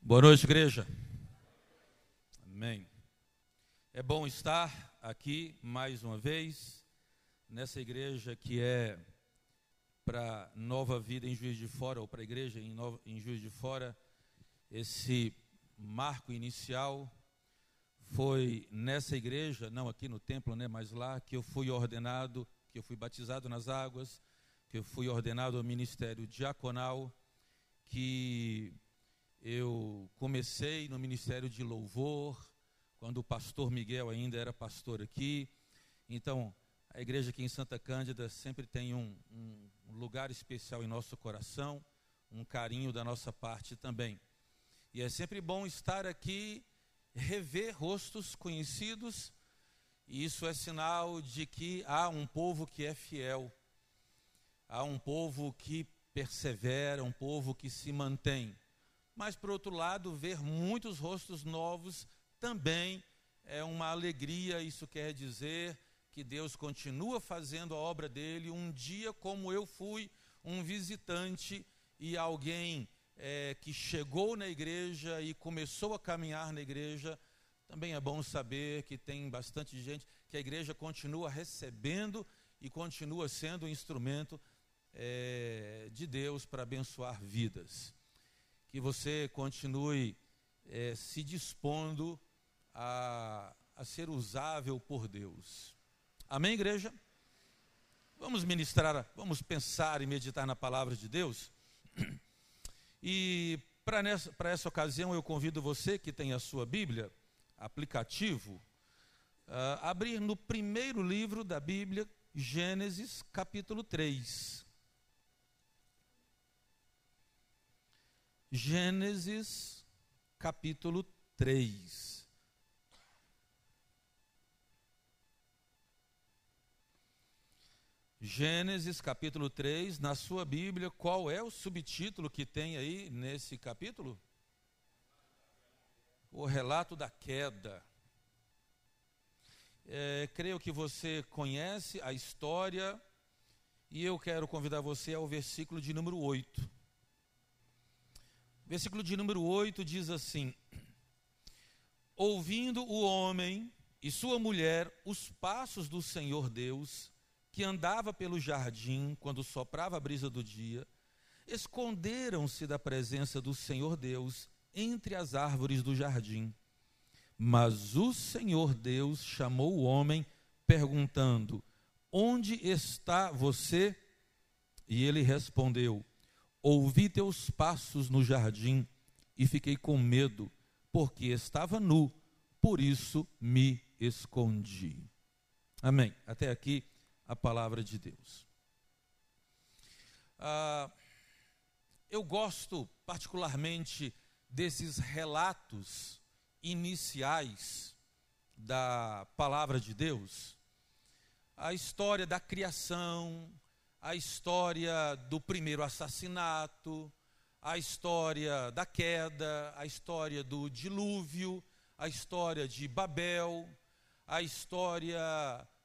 Boa noite, igreja. Amém. É bom estar aqui mais uma vez, nessa igreja que é para Nova Vida em Juiz de Fora, ou para a igreja em, Nova, em Juiz de Fora, esse marco inicial foi nessa igreja, não aqui no templo, né, mas lá, que eu fui ordenado, que eu fui batizado nas águas, que eu fui ordenado ao ministério diaconal, que eu comecei no ministério de louvor, quando o pastor Miguel ainda era pastor aqui. Então, a igreja aqui em Santa Cândida sempre tem um, um lugar especial em nosso coração, um carinho da nossa parte também. E é sempre bom estar aqui, rever rostos conhecidos, e isso é sinal de que há um povo que é fiel, há um povo que persevera, um povo que se mantém. Mas, por outro lado, ver muitos rostos novos também é uma alegria, isso quer dizer que Deus continua fazendo a obra dele. Um dia, como eu fui um visitante e alguém é, que chegou na igreja e começou a caminhar na igreja, também é bom saber que tem bastante gente, que a igreja continua recebendo e continua sendo um instrumento é, de Deus para abençoar vidas. Que você continue é, se dispondo a, a ser usável por Deus. Amém, igreja? Vamos ministrar, vamos pensar e meditar na palavra de Deus. E para essa ocasião eu convido você que tem a sua Bíblia, aplicativo, a abrir no primeiro livro da Bíblia, Gênesis, capítulo 3. Gênesis, capítulo 3. Gênesis capítulo 3, na sua Bíblia, qual é o subtítulo que tem aí nesse capítulo? O relato da queda. É, creio que você conhece a história e eu quero convidar você ao versículo de número 8. Versículo de número 8 diz assim: Ouvindo o homem e sua mulher os passos do Senhor Deus, que andava pelo jardim quando soprava a brisa do dia, esconderam-se da presença do Senhor Deus entre as árvores do jardim. Mas o Senhor Deus chamou o homem, perguntando: Onde está você? E ele respondeu: Ouvi teus passos no jardim e fiquei com medo, porque estava nu, por isso me escondi. Amém. Até aqui a palavra de Deus. Ah, eu gosto particularmente desses relatos iniciais da palavra de Deus, a história da criação, a história do primeiro assassinato, a história da queda, a história do dilúvio, a história de Babel, a história,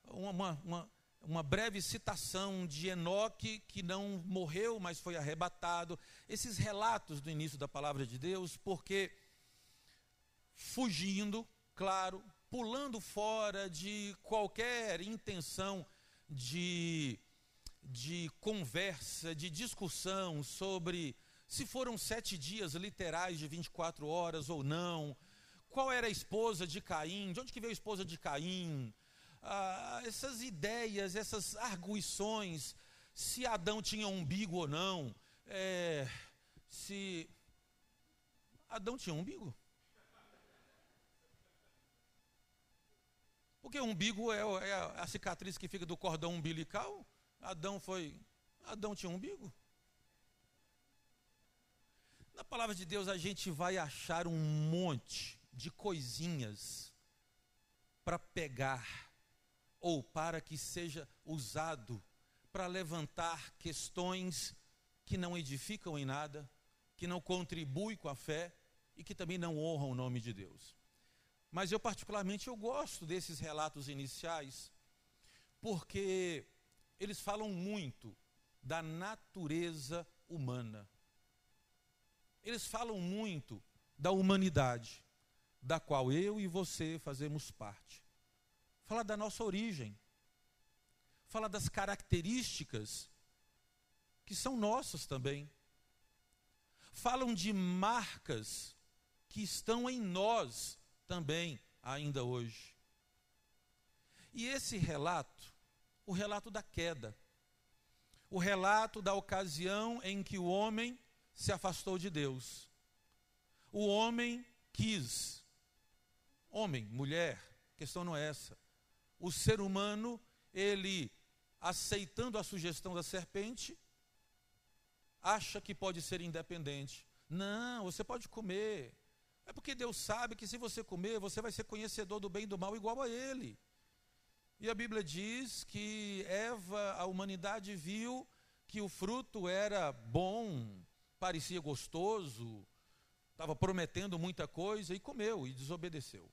uma, uma, uma breve citação de Enoque, que não morreu, mas foi arrebatado. Esses relatos do início da palavra de Deus, porque fugindo, claro, pulando fora de qualquer intenção de, de conversa, de discussão sobre se foram sete dias literais de 24 horas ou não, qual era a esposa de Caim, de onde que veio a esposa de Caim, ah, essas ideias, essas arguições, se Adão tinha umbigo ou não, é, se Adão tinha umbigo. Porque o umbigo é, é a cicatriz que fica do cordão umbilical. Adão foi. Adão tinha umbigo. Na palavra de Deus a gente vai achar um monte de coisinhas para pegar ou para que seja usado para levantar questões que não edificam em nada, que não contribuem com a fé e que também não honram o nome de Deus. Mas eu particularmente eu gosto desses relatos iniciais, porque eles falam muito da natureza humana. eles falam muito da humanidade, da qual eu e você fazemos parte. Fala da nossa origem. Fala das características que são nossas também. Falam de marcas que estão em nós também, ainda hoje. E esse relato, o relato da queda, o relato da ocasião em que o homem se afastou de Deus. O homem quis, homem, mulher, questão não é essa. O ser humano, ele aceitando a sugestão da serpente, acha que pode ser independente. Não, você pode comer. É porque Deus sabe que se você comer, você vai ser conhecedor do bem e do mal igual a Ele. E a Bíblia diz que Eva, a humanidade viu que o fruto era bom, parecia gostoso, estava prometendo muita coisa e comeu e desobedeceu.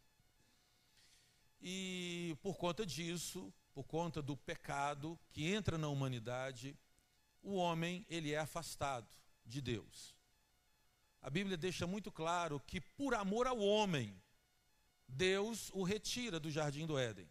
E por conta disso, por conta do pecado que entra na humanidade, o homem ele é afastado de Deus. A Bíblia deixa muito claro que por amor ao homem, Deus o retira do jardim do Éden.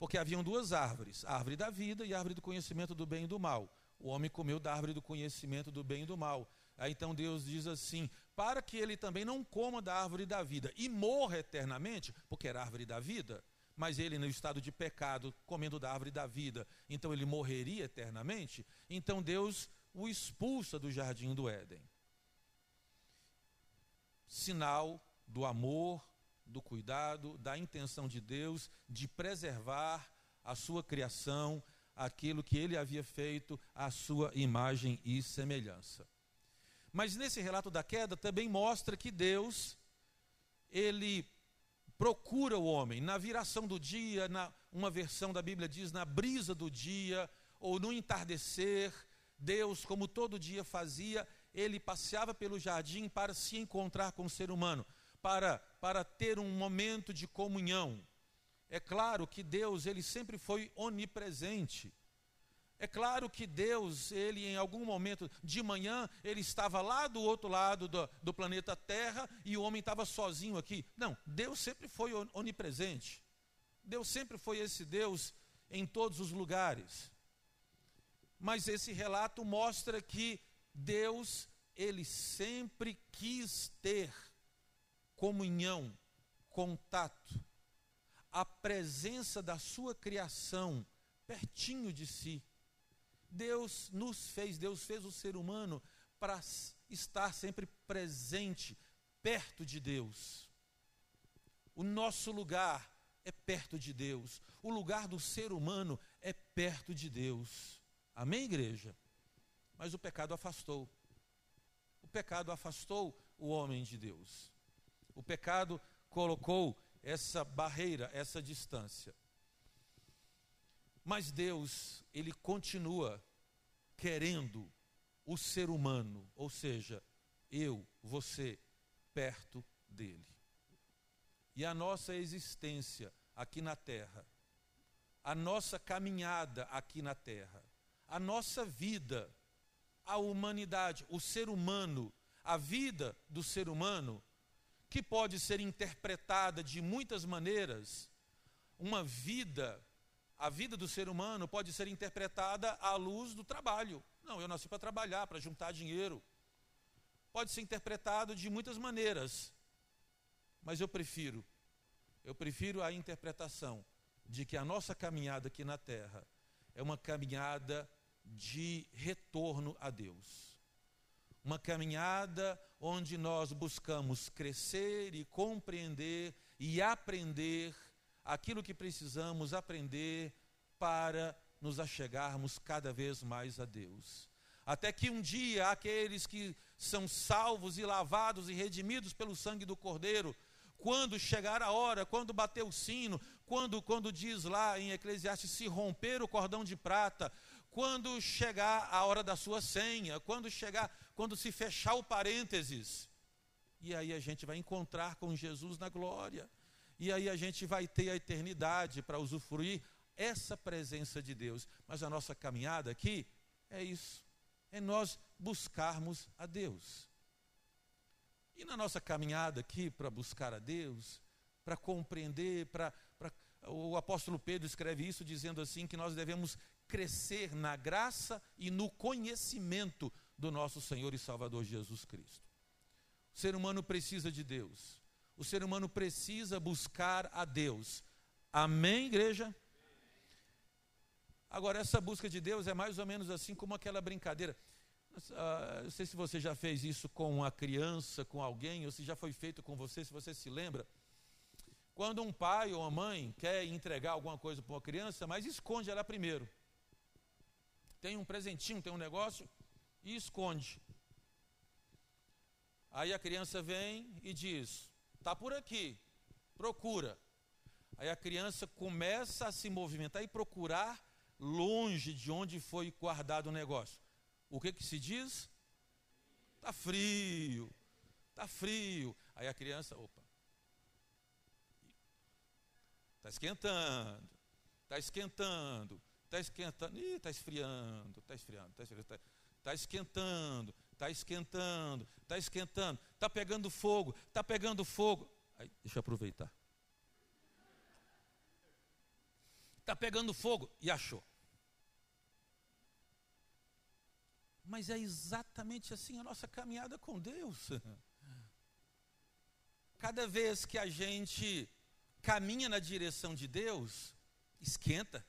Porque haviam duas árvores, a árvore da vida e a árvore do conhecimento do bem e do mal. O homem comeu da árvore do conhecimento do bem e do mal. Aí então Deus diz assim: para que ele também não coma da árvore da vida e morra eternamente, porque era a árvore da vida, mas ele no estado de pecado, comendo da árvore da vida, então ele morreria eternamente. Então Deus o expulsa do jardim do Éden. Sinal do amor do cuidado, da intenção de Deus de preservar a sua criação, aquilo que ele havia feito, a sua imagem e semelhança. Mas nesse relato da queda também mostra que Deus, ele procura o homem na viração do dia, na, uma versão da Bíblia diz na brisa do dia, ou no entardecer, Deus, como todo dia fazia, ele passeava pelo jardim para se encontrar com o ser humano para, para ter um momento de comunhão. É claro que Deus, ele sempre foi onipresente. É claro que Deus, ele em algum momento de manhã, ele estava lá do outro lado do, do planeta Terra e o homem estava sozinho aqui. Não, Deus sempre foi onipresente. Deus sempre foi esse Deus em todos os lugares. Mas esse relato mostra que Deus, ele sempre quis ter comunhão, contato, a presença da sua criação pertinho de si. Deus nos fez, Deus fez o ser humano para estar sempre presente, perto de Deus. O nosso lugar é perto de Deus. O lugar do ser humano é perto de Deus. Amém, igreja? Mas o pecado afastou. O pecado afastou o homem de Deus. O pecado colocou essa barreira, essa distância. Mas Deus, ele continua querendo o ser humano, ou seja, eu, você, perto dele. E a nossa existência aqui na terra, a nossa caminhada aqui na terra, a nossa vida, a humanidade, o ser humano, a vida do ser humano que pode ser interpretada de muitas maneiras. Uma vida, a vida do ser humano pode ser interpretada à luz do trabalho. Não, eu nasci para trabalhar, para juntar dinheiro. Pode ser interpretado de muitas maneiras. Mas eu prefiro, eu prefiro a interpretação de que a nossa caminhada aqui na terra é uma caminhada de retorno a Deus uma caminhada onde nós buscamos crescer e compreender e aprender aquilo que precisamos aprender para nos achegarmos cada vez mais a Deus. Até que um dia aqueles que são salvos e lavados e redimidos pelo sangue do Cordeiro, quando chegar a hora, quando bater o sino, quando, quando diz lá em Eclesiastes, se romper o cordão de prata, quando chegar a hora da sua senha, quando chegar, quando se fechar o parênteses. E aí a gente vai encontrar com Jesus na glória. E aí a gente vai ter a eternidade para usufruir essa presença de Deus. Mas a nossa caminhada aqui é isso. É nós buscarmos a Deus. E na nossa caminhada aqui para buscar a Deus, para compreender, para o apóstolo Pedro escreve isso dizendo assim que nós devemos crescer na graça e no conhecimento do nosso Senhor e Salvador Jesus Cristo. O ser humano precisa de Deus. O ser humano precisa buscar a Deus. Amém, igreja? Agora, essa busca de Deus é mais ou menos assim como aquela brincadeira. Uh, não sei se você já fez isso com uma criança, com alguém, ou se já foi feito com você, se você se lembra. Quando um pai ou uma mãe quer entregar alguma coisa para uma criança, mas esconde ela primeiro. Tem um presentinho, tem um negócio e esconde. Aí a criança vem e diz: "Tá por aqui. Procura". Aí a criança começa a se movimentar e procurar longe de onde foi guardado o negócio. O que que se diz? Tá frio. Tá frio. Aí a criança, opa, Está esquentando, está esquentando, está esquentando, está esfriando, está esfriando, está esfriando, está tá esquentando, está esquentando, está esquentando, está pegando fogo, está pegando fogo. Aí, deixa eu aproveitar. Está pegando fogo e achou. Mas é exatamente assim a nossa caminhada com Deus. Cada vez que a gente caminha na direção de Deus, esquenta.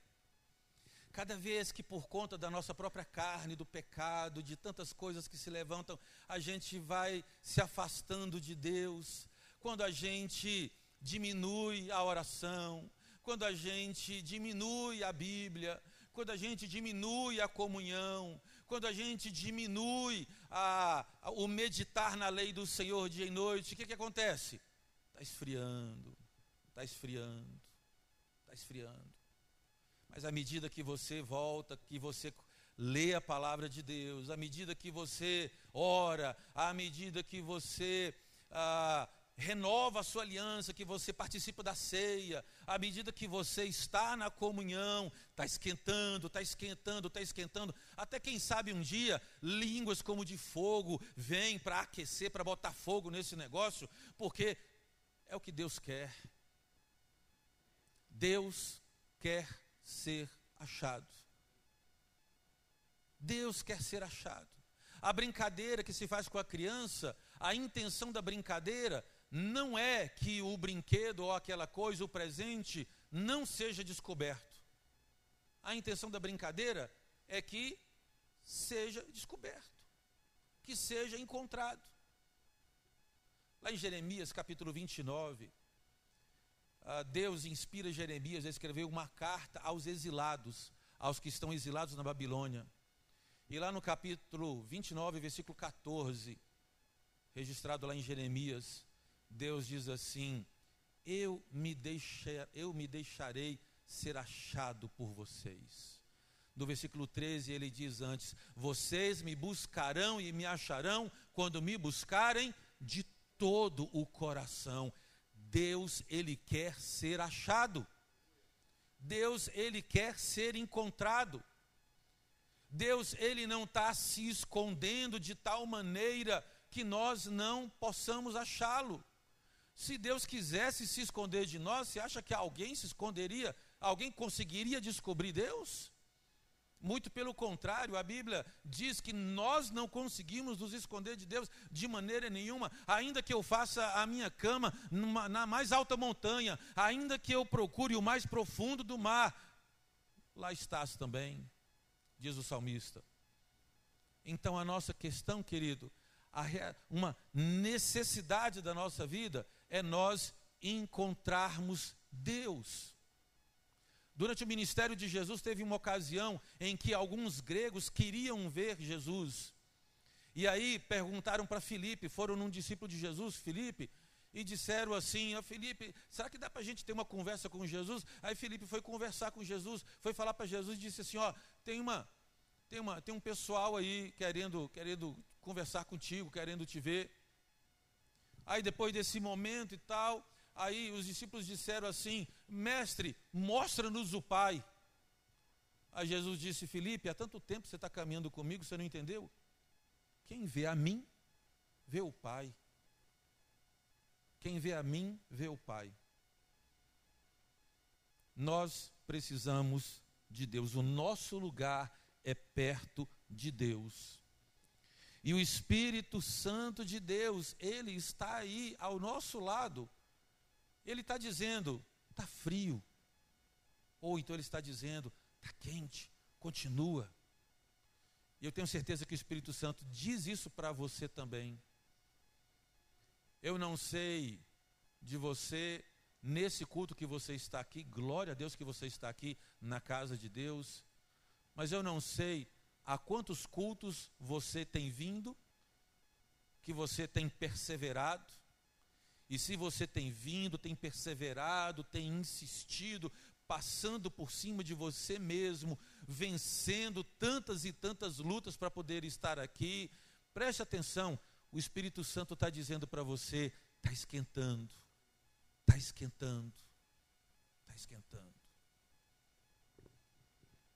Cada vez que por conta da nossa própria carne, do pecado, de tantas coisas que se levantam, a gente vai se afastando de Deus, quando a gente diminui a oração, quando a gente diminui a Bíblia, quando a gente diminui a comunhão, quando a gente diminui a, a, o meditar na lei do Senhor dia e noite, o que, que acontece? Está esfriando, está esfriando, está esfriando. Mas à medida que você volta, que você lê a palavra de Deus, à medida que você ora, à medida que você ah, renova a sua aliança, que você participa da ceia, à medida que você está na comunhão, está esquentando, está esquentando, está esquentando, até quem sabe um dia línguas como de fogo vêm para aquecer, para botar fogo nesse negócio, porque é o que Deus quer. Deus quer ser achado. Deus quer ser achado. A brincadeira que se faz com a criança, a intenção da brincadeira não é que o brinquedo ou aquela coisa, o presente, não seja descoberto. A intenção da brincadeira é que seja descoberto, que seja encontrado. Lá em Jeremias capítulo 29, ah, Deus inspira Jeremias a escrever uma carta aos exilados, aos que estão exilados na Babilônia. E lá no capítulo 29, versículo 14, registrado lá em Jeremias, Deus diz assim: Eu me, eu me deixarei ser achado por vocês. No versículo 13 ele diz antes: Vocês me buscarão e me acharão quando me buscarem de todo o coração. Deus, ele quer ser achado. Deus, ele quer ser encontrado. Deus, ele não está se escondendo de tal maneira que nós não possamos achá-lo. Se Deus quisesse se esconder de nós, você acha que alguém se esconderia? Alguém conseguiria descobrir Deus? Muito pelo contrário, a Bíblia diz que nós não conseguimos nos esconder de Deus de maneira nenhuma, ainda que eu faça a minha cama numa, na mais alta montanha, ainda que eu procure o mais profundo do mar, lá estás também, diz o salmista. Então a nossa questão, querido, uma necessidade da nossa vida é nós encontrarmos Deus. Durante o ministério de Jesus, teve uma ocasião em que alguns gregos queriam ver Jesus. E aí perguntaram para Filipe, foram num discípulo de Jesus, Filipe, e disseram assim: a Filipe, será que dá para a gente ter uma conversa com Jesus? Aí Filipe foi conversar com Jesus, foi falar para Jesus e disse assim: Ó, tem uma, tem uma, tem um pessoal aí querendo, querendo conversar contigo, querendo te ver. Aí depois desse momento e tal, Aí os discípulos disseram assim: Mestre, mostra-nos o Pai. Aí Jesus disse: Felipe, há tanto tempo você está caminhando comigo, você não entendeu? Quem vê a mim, vê o Pai. Quem vê a mim, vê o Pai. Nós precisamos de Deus. O nosso lugar é perto de Deus. E o Espírito Santo de Deus, ele está aí ao nosso lado. Ele está dizendo: está frio. Ou então ele está dizendo: está quente, continua. E eu tenho certeza que o Espírito Santo diz isso para você também. Eu não sei de você nesse culto que você está aqui, glória a Deus que você está aqui na casa de Deus, mas eu não sei a quantos cultos você tem vindo, que você tem perseverado, e se você tem vindo, tem perseverado, tem insistido, passando por cima de você mesmo, vencendo tantas e tantas lutas para poder estar aqui, preste atenção, o Espírito Santo está dizendo para você: está esquentando, está esquentando, está esquentando.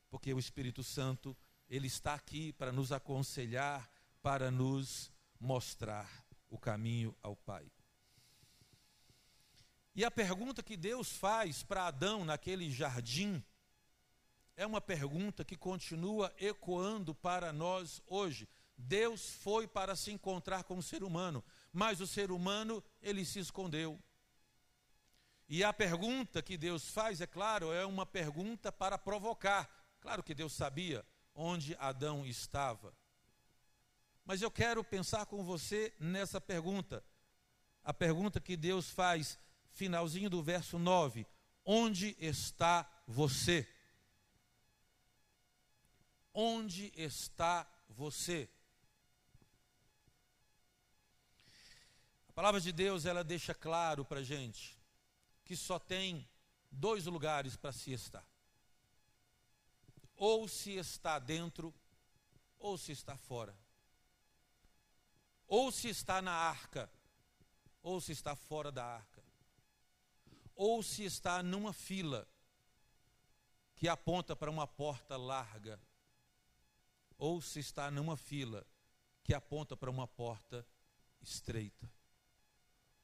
Porque o Espírito Santo ele está aqui para nos aconselhar, para nos mostrar o caminho ao Pai. E a pergunta que Deus faz para Adão naquele jardim é uma pergunta que continua ecoando para nós hoje. Deus foi para se encontrar com o ser humano, mas o ser humano, ele se escondeu. E a pergunta que Deus faz, é claro, é uma pergunta para provocar. Claro que Deus sabia, onde Adão estava. Mas eu quero pensar com você nessa pergunta. A pergunta que Deus faz, finalzinho do verso 9: Onde está você? Onde está você? A palavra de Deus, ela deixa claro para a gente que só tem dois lugares para se estar ou se está dentro, ou se está fora. Ou se está na arca, ou se está fora da arca. Ou se está numa fila que aponta para uma porta larga, ou se está numa fila que aponta para uma porta estreita.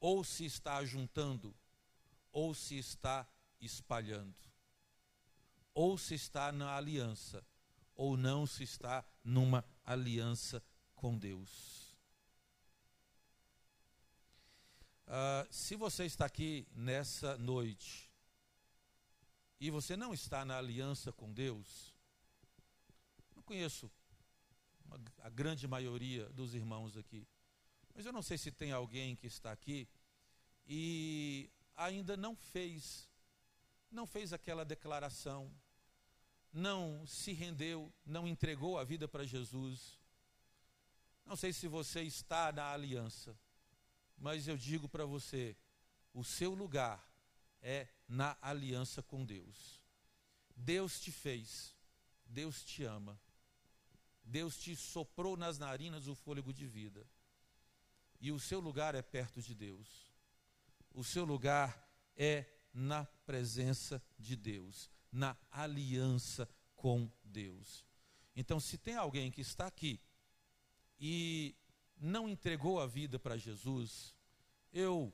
Ou se está juntando, ou se está espalhando ou se está na aliança, ou não se está numa aliança com Deus. Uh, se você está aqui nessa noite e você não está na aliança com Deus, não conheço uma, a grande maioria dos irmãos aqui, mas eu não sei se tem alguém que está aqui e ainda não fez não fez aquela declaração, não se rendeu, não entregou a vida para Jesus. Não sei se você está na aliança, mas eu digo para você: o seu lugar é na aliança com Deus. Deus te fez, Deus te ama, Deus te soprou nas narinas o fôlego de vida, e o seu lugar é perto de Deus, o seu lugar é na presença de Deus, na aliança com Deus. Então, se tem alguém que está aqui e não entregou a vida para Jesus, eu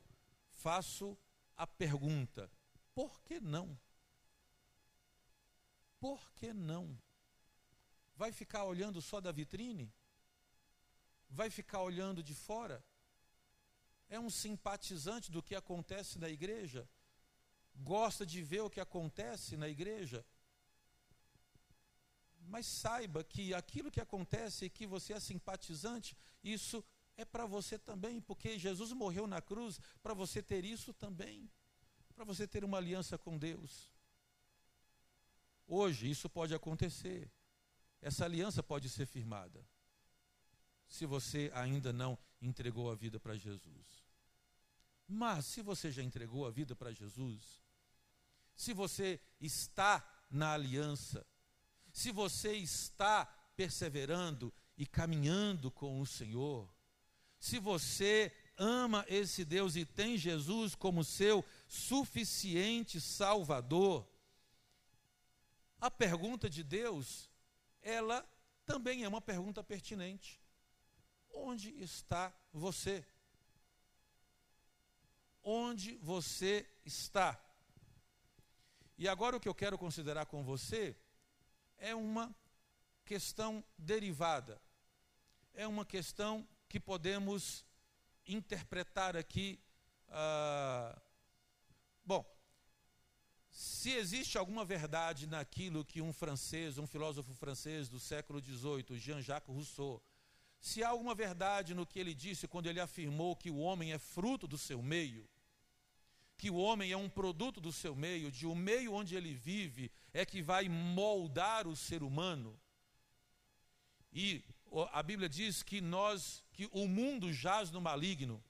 faço a pergunta: por que não? Por que não? Vai ficar olhando só da vitrine? Vai ficar olhando de fora? É um simpatizante do que acontece na igreja? gosta de ver o que acontece na igreja, mas saiba que aquilo que acontece e que você é simpatizante, isso é para você também, porque Jesus morreu na cruz para você ter isso também, para você ter uma aliança com Deus. Hoje isso pode acontecer, essa aliança pode ser firmada, se você ainda não entregou a vida para Jesus. Mas se você já entregou a vida para Jesus, se você está na aliança, se você está perseverando e caminhando com o Senhor, se você ama esse Deus e tem Jesus como seu suficiente Salvador, a pergunta de Deus, ela também é uma pergunta pertinente. Onde está você? onde você está. E agora o que eu quero considerar com você é uma questão derivada, é uma questão que podemos interpretar aqui. Ah, bom, se existe alguma verdade naquilo que um francês, um filósofo francês do século XVIII, Jean-Jacques Rousseau, se há alguma verdade no que ele disse quando ele afirmou que o homem é fruto do seu meio, que o homem é um produto do seu meio, de o meio onde ele vive é que vai moldar o ser humano. E a Bíblia diz que nós, que o mundo jaz no maligno.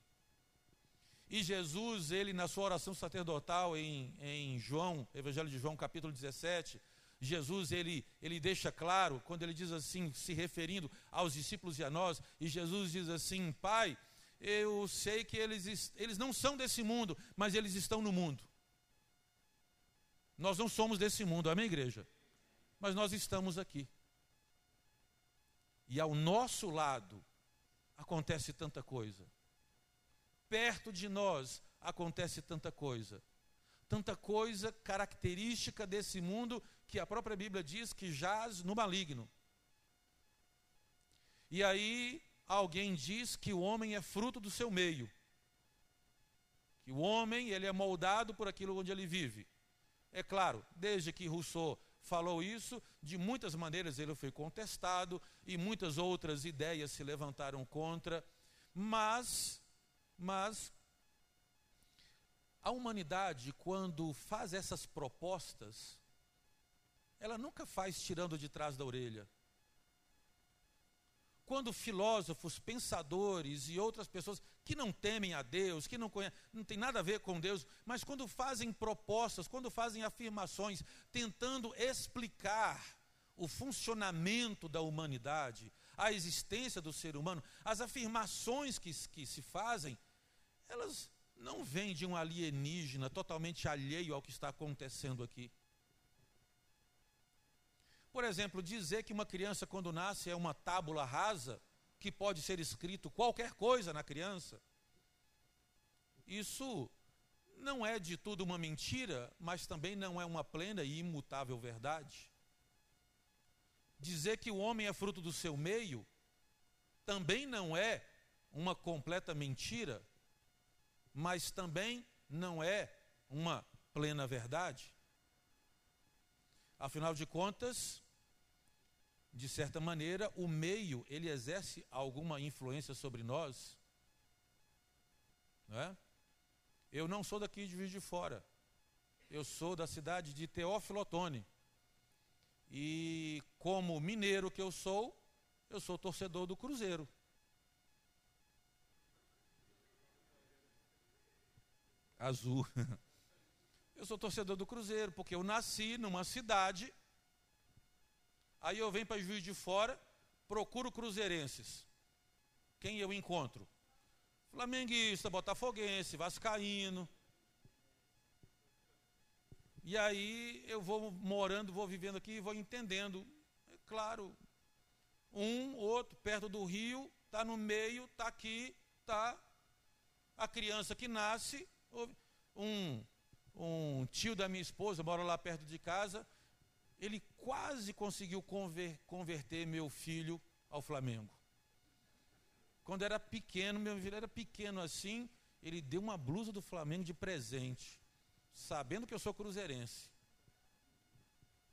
E Jesus, ele na sua oração sacerdotal em, em João, Evangelho de João, capítulo 17, Jesus ele, ele deixa claro, quando ele diz assim, se referindo aos discípulos e a nós, e Jesus diz assim: Pai, eu sei que eles, eles não são desse mundo, mas eles estão no mundo. Nós não somos desse mundo, amém, igreja? Mas nós estamos aqui. E ao nosso lado acontece tanta coisa. Perto de nós acontece tanta coisa. Tanta coisa característica desse mundo que a própria Bíblia diz que jaz no maligno. E aí alguém diz que o homem é fruto do seu meio. Que o homem, ele é moldado por aquilo onde ele vive. É claro, desde que Rousseau falou isso, de muitas maneiras ele foi contestado e muitas outras ideias se levantaram contra, mas mas a humanidade quando faz essas propostas, ela nunca faz tirando de trás da orelha. Quando filósofos, pensadores e outras pessoas que não temem a Deus, que não conhecem, não tem nada a ver com Deus, mas quando fazem propostas, quando fazem afirmações, tentando explicar o funcionamento da humanidade, a existência do ser humano, as afirmações que, que se fazem, elas não vêm de um alienígena totalmente alheio ao que está acontecendo aqui. Por exemplo, dizer que uma criança, quando nasce, é uma tábula rasa, que pode ser escrito qualquer coisa na criança. Isso não é de tudo uma mentira, mas também não é uma plena e imutável verdade. Dizer que o homem é fruto do seu meio também não é uma completa mentira, mas também não é uma plena verdade. Afinal de contas, de certa maneira, o meio, ele exerce alguma influência sobre nós. Não é? Eu não sou daqui de Juiz de Fora. Eu sou da cidade de Teófilo Otoni. E como mineiro que eu sou, eu sou torcedor do Cruzeiro. Azul. Eu sou torcedor do Cruzeiro, porque eu nasci numa cidade Aí eu venho para Juiz de Fora, procuro cruzeirenses. Quem eu encontro? Flamenguista, botafoguense, vascaíno. E aí eu vou morando, vou vivendo aqui e vou entendendo. É claro, um, outro, perto do rio, está no meio, está aqui, está a criança que nasce, um, um tio da minha esposa mora lá perto de casa, ele quase conseguiu conver, converter meu filho ao Flamengo. Quando era pequeno, meu filho era pequeno assim, ele deu uma blusa do Flamengo de presente, sabendo que eu sou cruzeirense.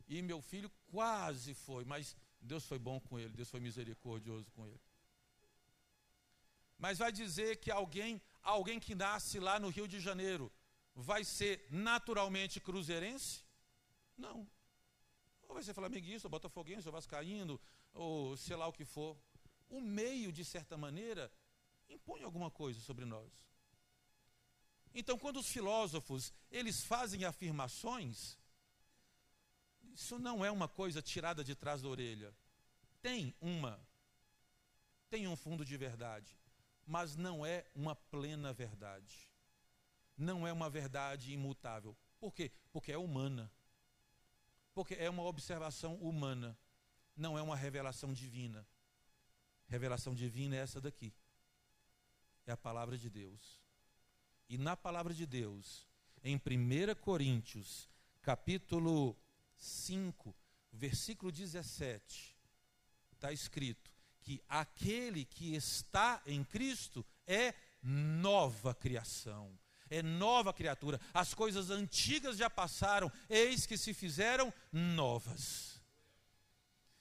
E meu filho quase foi, mas Deus foi bom com ele, Deus foi misericordioso com ele. Mas vai dizer que alguém, alguém que nasce lá no Rio de Janeiro, vai ser naturalmente cruzeirense? Não. Ou vai ser flamenguista, ou botafoguense, ou vascaíno, ou sei lá o que for. O meio, de certa maneira, impõe alguma coisa sobre nós. Então, quando os filósofos, eles fazem afirmações, isso não é uma coisa tirada de trás da orelha. Tem uma, tem um fundo de verdade, mas não é uma plena verdade. Não é uma verdade imutável. Por quê? Porque é humana. Porque é uma observação humana, não é uma revelação divina. Revelação divina é essa daqui. É a palavra de Deus. e na palavra de Deus, em 1 Coríntios, capítulo 5, versículo 17, está escrito que aquele que está em Cristo é nova criação, é nova criatura. As coisas antigas já passaram, eis que se fizeram novas.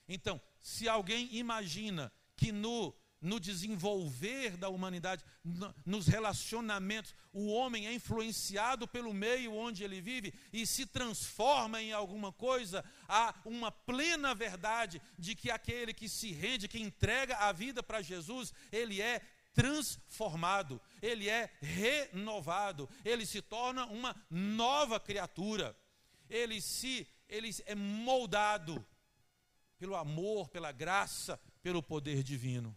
Então, se alguém imagina que no no desenvolver da humanidade, no, nos relacionamentos. O homem é influenciado pelo meio onde ele vive e se transforma em alguma coisa. Há uma plena verdade de que aquele que se rende, que entrega a vida para Jesus, ele é transformado, ele é renovado, ele se torna uma nova criatura. Ele se ele é moldado pelo amor, pela graça, pelo poder divino.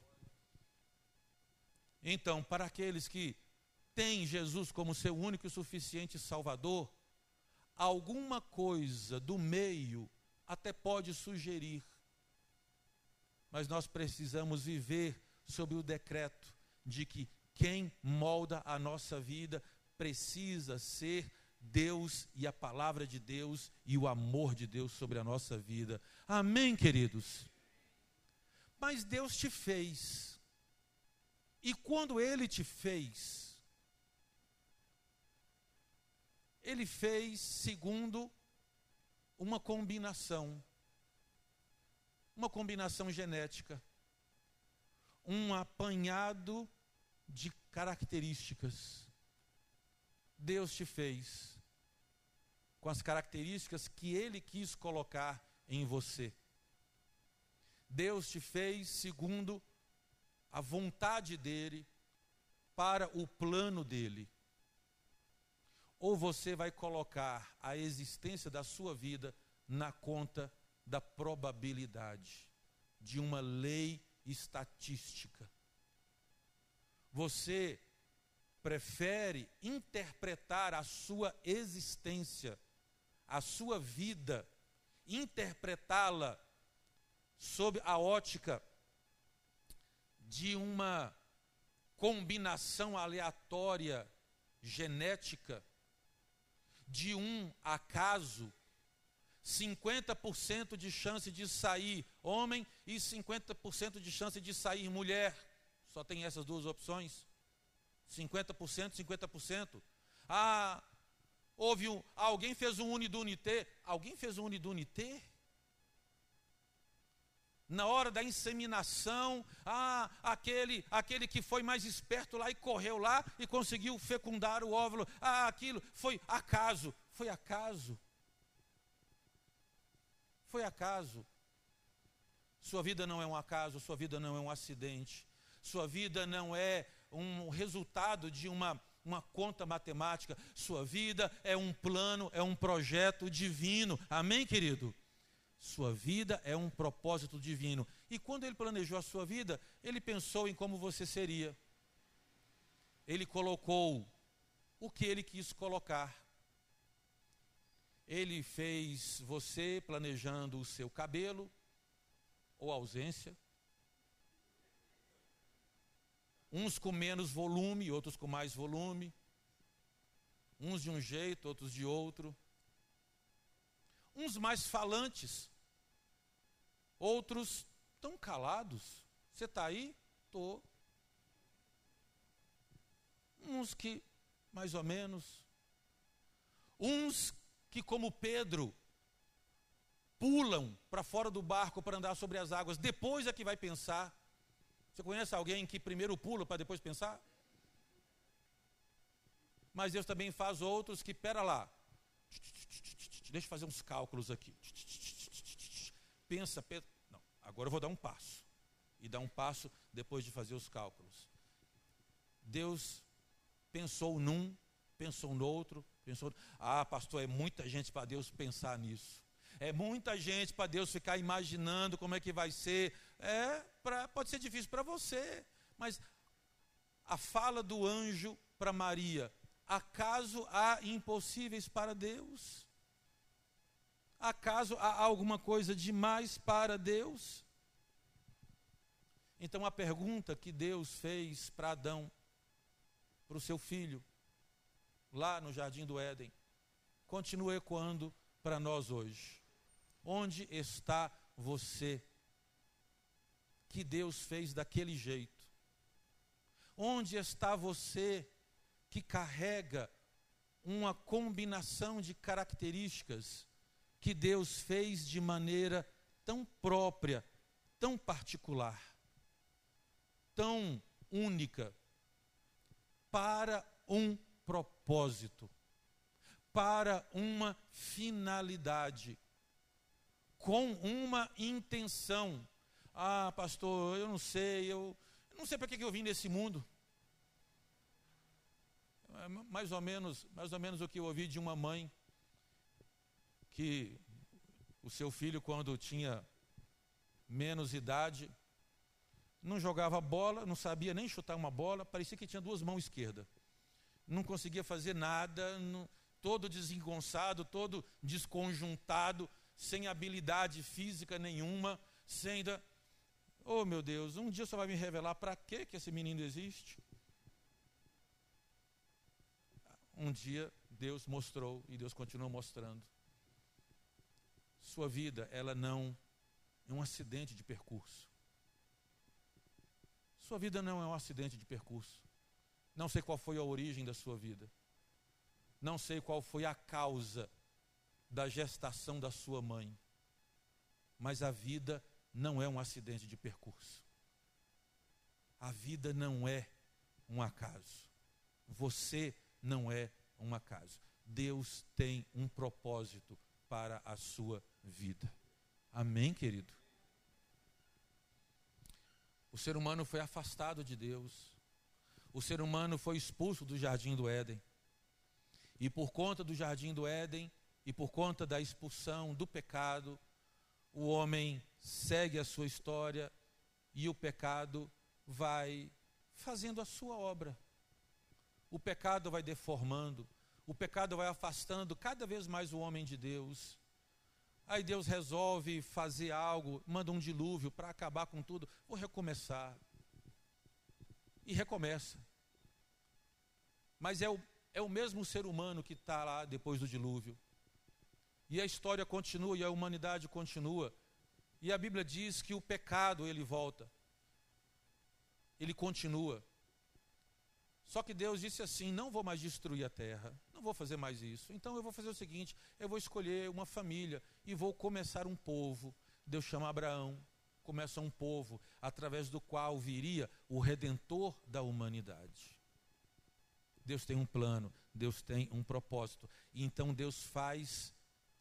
Então, para aqueles que têm Jesus como seu único e suficiente Salvador, alguma coisa do meio até pode sugerir, mas nós precisamos viver sob o decreto de que quem molda a nossa vida precisa ser Deus e a palavra de Deus e o amor de Deus sobre a nossa vida. Amém, queridos? Mas Deus te fez e quando ele te fez, ele fez segundo uma combinação, uma combinação genética, um apanhado de características. Deus te fez com as características que ele quis colocar em você. Deus te fez segundo a vontade dele para o plano dele. Ou você vai colocar a existência da sua vida na conta da probabilidade, de uma lei estatística. Você prefere interpretar a sua existência, a sua vida, interpretá-la sob a ótica de uma combinação aleatória genética, de um acaso, 50% de chance de sair homem e 50% de chance de sair mulher. Só tem essas duas opções. 50%, 50%. Ah, houve um, alguém fez um unidunité. Alguém fez um unidunité? na hora da inseminação, ah, aquele, aquele que foi mais esperto lá e correu lá e conseguiu fecundar o óvulo, ah, aquilo foi acaso, foi acaso. Foi acaso. Sua vida não é um acaso, sua vida não é um acidente, sua vida não é um resultado de uma, uma conta matemática, sua vida é um plano, é um projeto divino. Amém, querido? Sua vida é um propósito divino. E quando ele planejou a sua vida, ele pensou em como você seria. Ele colocou o que ele quis colocar. Ele fez você planejando o seu cabelo ou ausência. Uns com menos volume, outros com mais volume. Uns de um jeito, outros de outro uns mais falantes, outros tão calados. Você está aí? Estou. Uns que, mais ou menos. Uns que, como Pedro, pulam para fora do barco para andar sobre as águas, depois é que vai pensar. Você conhece alguém que primeiro pula para depois pensar? Mas Deus também faz outros que, pera lá, deixa eu fazer uns cálculos aqui. Pensa, pensa. Não, agora eu vou dar um passo. E dar um passo depois de fazer os cálculos. Deus pensou num, pensou no outro, pensou. Ah, pastor, é muita gente para Deus pensar nisso. É muita gente para Deus ficar imaginando como é que vai ser. É, pra, pode ser difícil para você, mas a fala do anjo para Maria: acaso há impossíveis para Deus? Acaso há alguma coisa demais para Deus? Então a pergunta que Deus fez para Adão, para o seu filho, lá no jardim do Éden, continua ecoando para nós hoje. Onde está você que Deus fez daquele jeito? Onde está você que carrega uma combinação de características que Deus fez de maneira tão própria, tão particular, tão única, para um propósito, para uma finalidade, com uma intenção. Ah, pastor, eu não sei, eu, não sei para que eu vim nesse mundo. É mais ou menos, mais ou menos o que eu ouvi de uma mãe que o seu filho quando tinha menos idade não jogava bola, não sabia nem chutar uma bola, parecia que tinha duas mãos esquerdas. Não conseguia fazer nada, não, todo desengonçado, todo desconjuntado, sem habilidade física nenhuma, sem da, Oh, meu Deus, um dia só vai me revelar para que esse menino existe. Um dia Deus mostrou e Deus continua mostrando. Sua vida, ela não é um acidente de percurso. Sua vida não é um acidente de percurso. Não sei qual foi a origem da sua vida. Não sei qual foi a causa da gestação da sua mãe. Mas a vida não é um acidente de percurso. A vida não é um acaso. Você não é um acaso. Deus tem um propósito para a sua vida. Amém, querido? O ser humano foi afastado de Deus. O ser humano foi expulso do jardim do Éden. E por conta do jardim do Éden e por conta da expulsão do pecado, o homem segue a sua história e o pecado vai fazendo a sua obra. O pecado vai deformando, o pecado vai afastando cada vez mais o homem de Deus. Aí Deus resolve fazer algo, manda um dilúvio para acabar com tudo. Vou recomeçar. E recomeça. Mas é o, é o mesmo ser humano que está lá depois do dilúvio. E a história continua e a humanidade continua. E a Bíblia diz que o pecado ele volta. Ele continua. Só que Deus disse assim: não vou mais destruir a terra, não vou fazer mais isso. Então eu vou fazer o seguinte: eu vou escolher uma família e vou começar um povo. Deus chama Abraão, começa um povo através do qual viria o redentor da humanidade. Deus tem um plano, Deus tem um propósito. E então Deus faz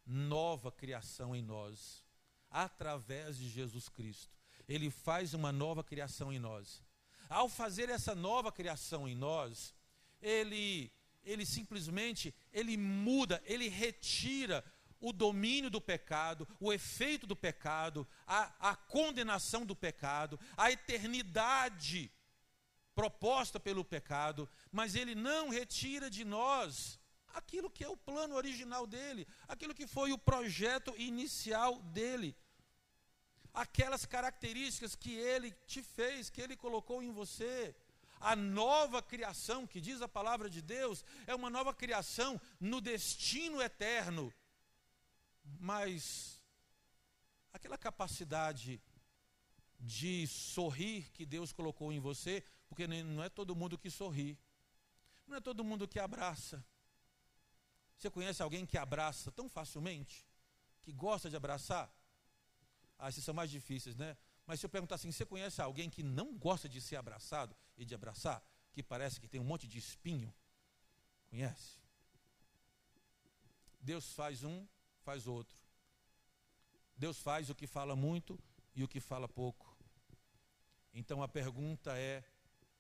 nova criação em nós, através de Jesus Cristo. Ele faz uma nova criação em nós. Ao fazer essa nova criação em nós, ele ele simplesmente ele muda, ele retira o domínio do pecado, o efeito do pecado, a, a condenação do pecado, a eternidade proposta pelo pecado, mas ele não retira de nós aquilo que é o plano original dele, aquilo que foi o projeto inicial dele aquelas características que ele te fez, que ele colocou em você. A nova criação, que diz a palavra de Deus, é uma nova criação no destino eterno. Mas aquela capacidade de sorrir que Deus colocou em você, porque não é todo mundo que sorri, não é todo mundo que abraça. Você conhece alguém que abraça tão facilmente? Que gosta de abraçar? Ah, esses são mais difíceis, né? Mas se eu perguntar assim, você conhece alguém que não gosta de ser abraçado e de abraçar? Que parece que tem um monte de espinho? Conhece? Deus faz um, faz outro. Deus faz o que fala muito e o que fala pouco. Então a pergunta é: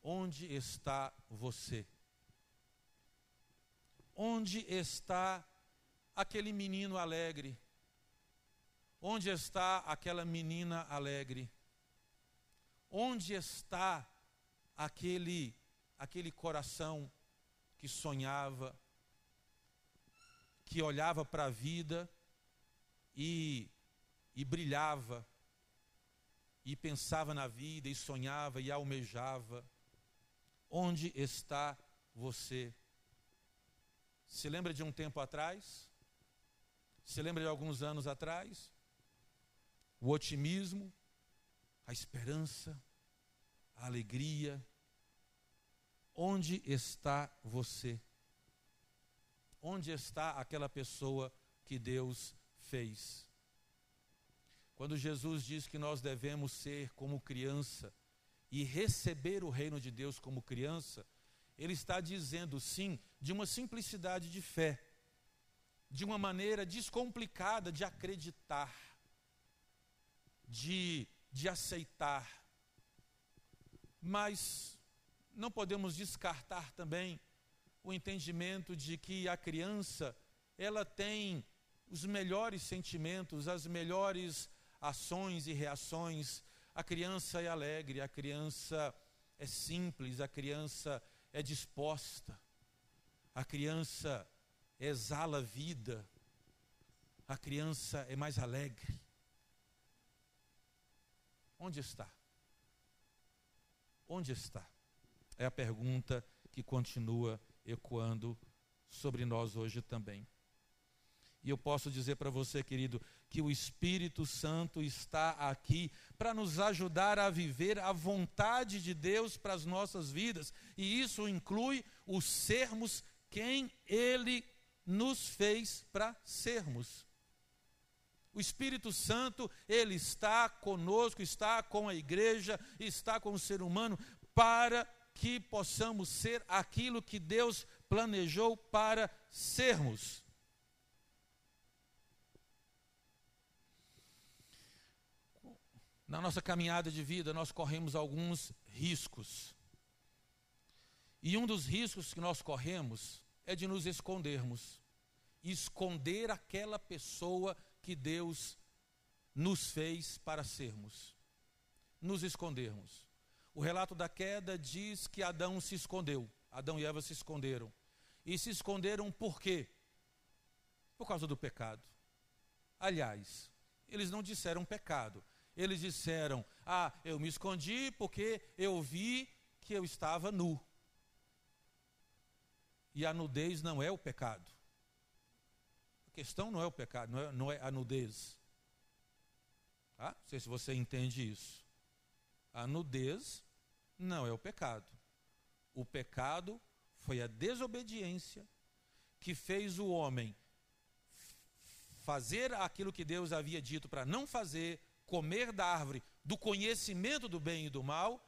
onde está você? Onde está aquele menino alegre Onde está aquela menina alegre? Onde está aquele aquele coração que sonhava, que olhava para a vida e, e brilhava, e pensava na vida, e sonhava e almejava? Onde está você? Se lembra de um tempo atrás? Se lembra de alguns anos atrás? O otimismo, a esperança, a alegria. Onde está você? Onde está aquela pessoa que Deus fez? Quando Jesus diz que nós devemos ser como criança e receber o reino de Deus como criança, ele está dizendo sim de uma simplicidade de fé, de uma maneira descomplicada de acreditar, de, de aceitar. Mas não podemos descartar também o entendimento de que a criança, ela tem os melhores sentimentos, as melhores ações e reações. A criança é alegre, a criança é simples, a criança é disposta, a criança exala vida, a criança é mais alegre. Onde está? Onde está? É a pergunta que continua ecoando sobre nós hoje também. E eu posso dizer para você, querido, que o Espírito Santo está aqui para nos ajudar a viver a vontade de Deus para as nossas vidas. E isso inclui o sermos quem Ele nos fez para sermos. O Espírito Santo, ele está conosco, está com a igreja, está com o ser humano para que possamos ser aquilo que Deus planejou para sermos. Na nossa caminhada de vida, nós corremos alguns riscos. E um dos riscos que nós corremos é de nos escondermos esconder aquela pessoa que Deus nos fez para sermos. Nos escondermos. O relato da queda diz que Adão se escondeu. Adão e Eva se esconderam. E se esconderam por quê? Por causa do pecado. Aliás, eles não disseram pecado, eles disseram: Ah, eu me escondi porque eu vi que eu estava nu. E a nudez não é o pecado. Questão não é o pecado, não é, não é a nudez. Tá? Não sei se você entende isso. A nudez não é o pecado. O pecado foi a desobediência que fez o homem fazer aquilo que Deus havia dito para não fazer, comer da árvore do conhecimento do bem e do mal,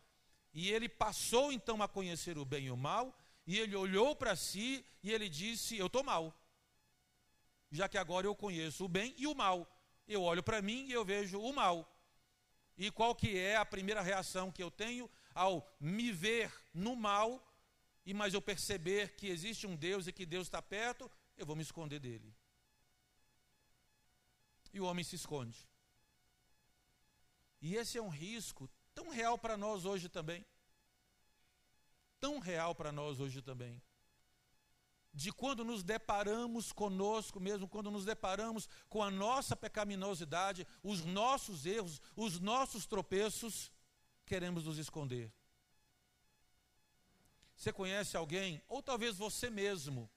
e ele passou então a conhecer o bem e o mal, e ele olhou para si e ele disse: Eu estou mal, já que agora eu conheço o bem e o mal. Eu olho para mim e eu vejo o mal. E qual que é a primeira reação que eu tenho ao me ver no mal, e mas eu perceber que existe um Deus e que Deus está perto, eu vou me esconder dele. E o homem se esconde. E esse é um risco tão real para nós hoje também. Tão real para nós hoje também. De quando nos deparamos conosco mesmo, quando nos deparamos com a nossa pecaminosidade, os nossos erros, os nossos tropeços, queremos nos esconder. Você conhece alguém, ou talvez você mesmo,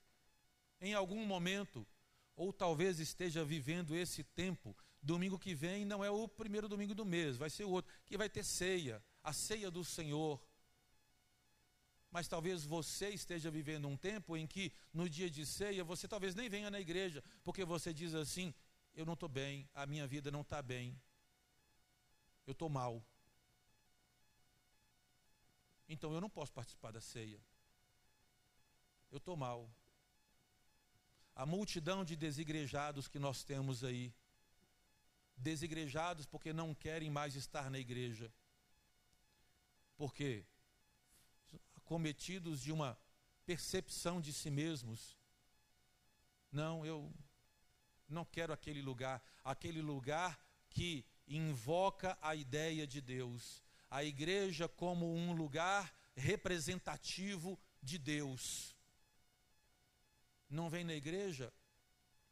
em algum momento, ou talvez esteja vivendo esse tempo Domingo que vem não é o primeiro domingo do mês, vai ser o outro, que vai ter ceia, a ceia do Senhor. Mas talvez você esteja vivendo um tempo em que no dia de ceia você talvez nem venha na igreja, porque você diz assim: eu não estou bem, a minha vida não está bem, eu estou mal. Então eu não posso participar da ceia. Eu estou mal. A multidão de desigrejados que nós temos aí, desigrejados porque não querem mais estar na igreja. Porque acometidos de uma percepção de si mesmos. Não, eu não quero aquele lugar, aquele lugar que invoca a ideia de Deus, a igreja como um lugar representativo de Deus. Não vem na igreja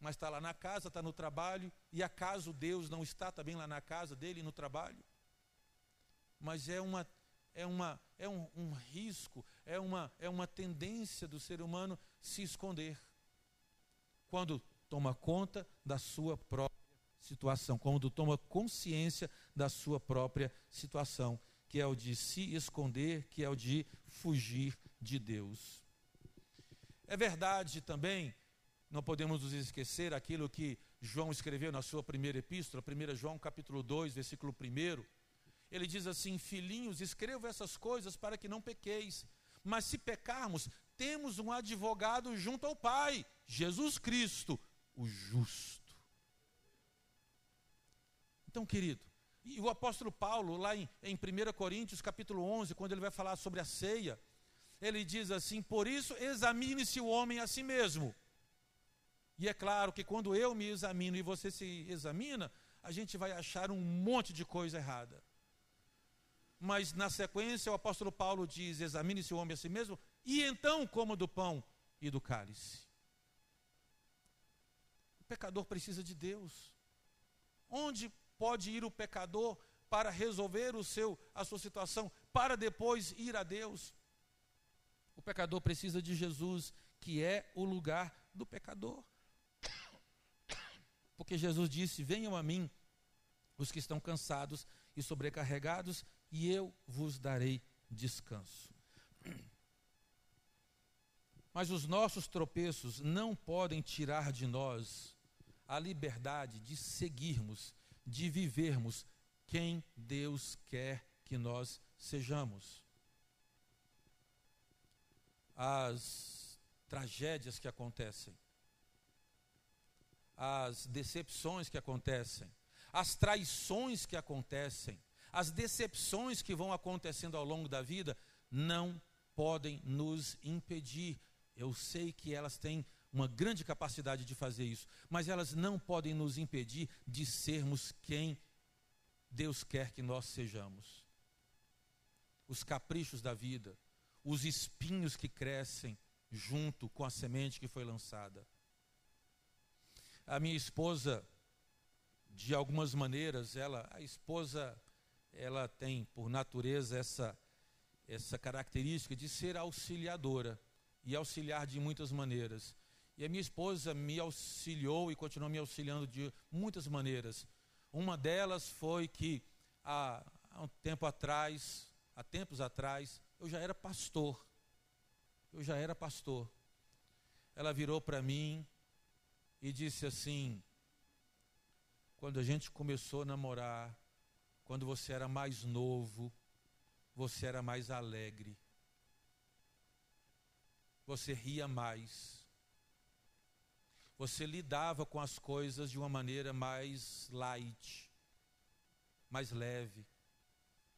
mas está lá na casa, está no trabalho, e acaso Deus não está também lá na casa dele no trabalho? Mas é uma é uma é um, um risco, é uma é uma tendência do ser humano se esconder. quando toma conta da sua própria situação, quando toma consciência da sua própria situação, que é o de se esconder, que é o de fugir de Deus. É verdade também, não podemos nos esquecer aquilo que João escreveu na sua primeira epístola, 1 João capítulo 2, versículo 1. Ele diz assim: Filhinhos, escrevo essas coisas para que não pequeis. Mas se pecarmos, temos um advogado junto ao Pai, Jesus Cristo, o justo. Então, querido, e o apóstolo Paulo, lá em, em 1 Coríntios capítulo 11, quando ele vai falar sobre a ceia, ele diz assim: Por isso examine-se o homem a si mesmo. E é claro que quando eu me examino e você se examina, a gente vai achar um monte de coisa errada. Mas na sequência o apóstolo Paulo diz: Examine-se o homem a si mesmo, e então coma do pão e do cálice. O pecador precisa de Deus. Onde pode ir o pecador para resolver o seu, a sua situação, para depois ir a Deus. O pecador precisa de Jesus, que é o lugar do pecador. Porque Jesus disse: Venham a mim os que estão cansados e sobrecarregados, e eu vos darei descanso. Mas os nossos tropeços não podem tirar de nós a liberdade de seguirmos de vivermos quem Deus quer que nós sejamos. As tragédias que acontecem, as decepções que acontecem, as traições que acontecem, as decepções que vão acontecendo ao longo da vida, não podem nos impedir. Eu sei que elas têm uma grande capacidade de fazer isso, mas elas não podem nos impedir de sermos quem Deus quer que nós sejamos. Os caprichos da vida, os espinhos que crescem junto com a semente que foi lançada. A minha esposa, de algumas maneiras, ela, a esposa, ela tem por natureza essa essa característica de ser auxiliadora e auxiliar de muitas maneiras. E a minha esposa me auxiliou e continuou me auxiliando de muitas maneiras. Uma delas foi que há, há um tempo atrás, há tempos atrás, eu já era pastor. Eu já era pastor. Ela virou para mim e disse assim: quando a gente começou a namorar, quando você era mais novo, você era mais alegre. Você ria mais você lidava com as coisas de uma maneira mais light, mais leve.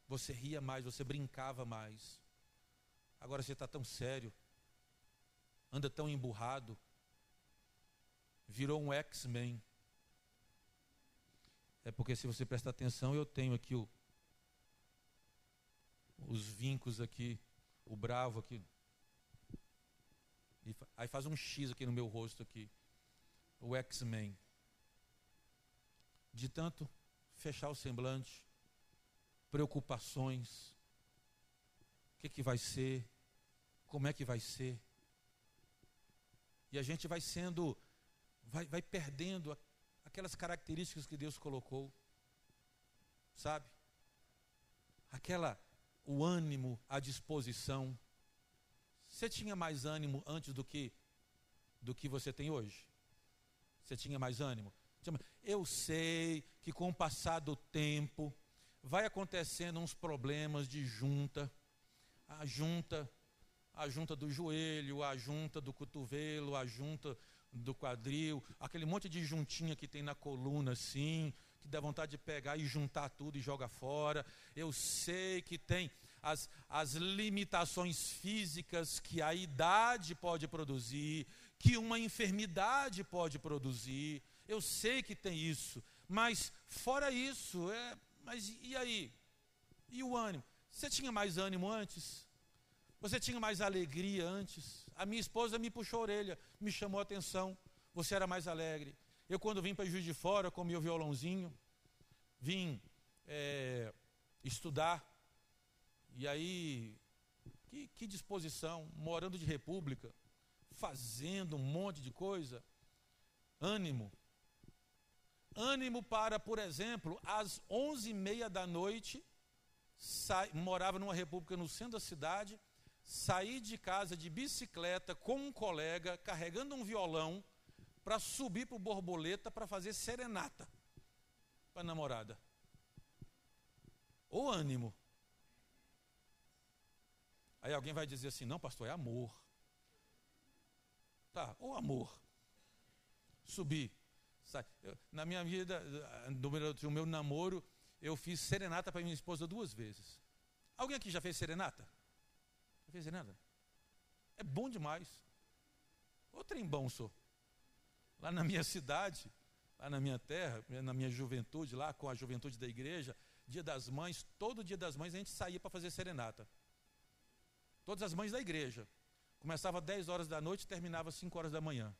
Você ria mais, você brincava mais. Agora você está tão sério, anda tão emburrado, virou um X-Men. É porque se você prestar atenção, eu tenho aqui o, os vincos aqui, o bravo aqui. E aí faz um X aqui no meu rosto aqui o X-Men. De tanto fechar o semblante, preocupações, o que, que vai ser, como é que vai ser. E a gente vai sendo, vai, vai perdendo aquelas características que Deus colocou, sabe? Aquela, o ânimo, a disposição. Você tinha mais ânimo antes do que do que você tem hoje? Você tinha mais ânimo? Eu sei que com o passar do tempo vai acontecendo uns problemas de junta. A junta, a junta do joelho, a junta do cotovelo, a junta do quadril, aquele monte de juntinha que tem na coluna assim, que dá vontade de pegar e juntar tudo e joga fora. Eu sei que tem as, as limitações físicas que a idade pode produzir, que uma enfermidade pode produzir. Eu sei que tem isso, mas fora isso, é, mas e aí? E o ânimo? Você tinha mais ânimo antes? Você tinha mais alegria antes? A minha esposa me puxou a orelha, me chamou a atenção. Você era mais alegre. Eu, quando vim para Juiz de Fora com meu violãozinho, vim é, estudar. E aí, que, que disposição, morando de república fazendo um monte de coisa. ânimo. Ânimo para, por exemplo, às onze e meia da noite, morava numa república no centro da cidade, sair de casa de bicicleta com um colega, carregando um violão, para subir para o borboleta para fazer serenata para a namorada. O ânimo. Aí alguém vai dizer assim: não, pastor, é amor. Tá, o amor. Subir. Eu, na minha vida, no meu namoro, eu fiz serenata para minha esposa duas vezes. Alguém aqui já fez serenata? Já fez serenata? É bom demais. Ô trem bom, sou. Lá na minha cidade, lá na minha terra, na minha juventude, lá com a juventude da igreja, dia das mães, todo dia das mães a gente saía para fazer serenata. Todas as mães da igreja. Começava às 10 horas da noite e terminava às 5 horas da manhã.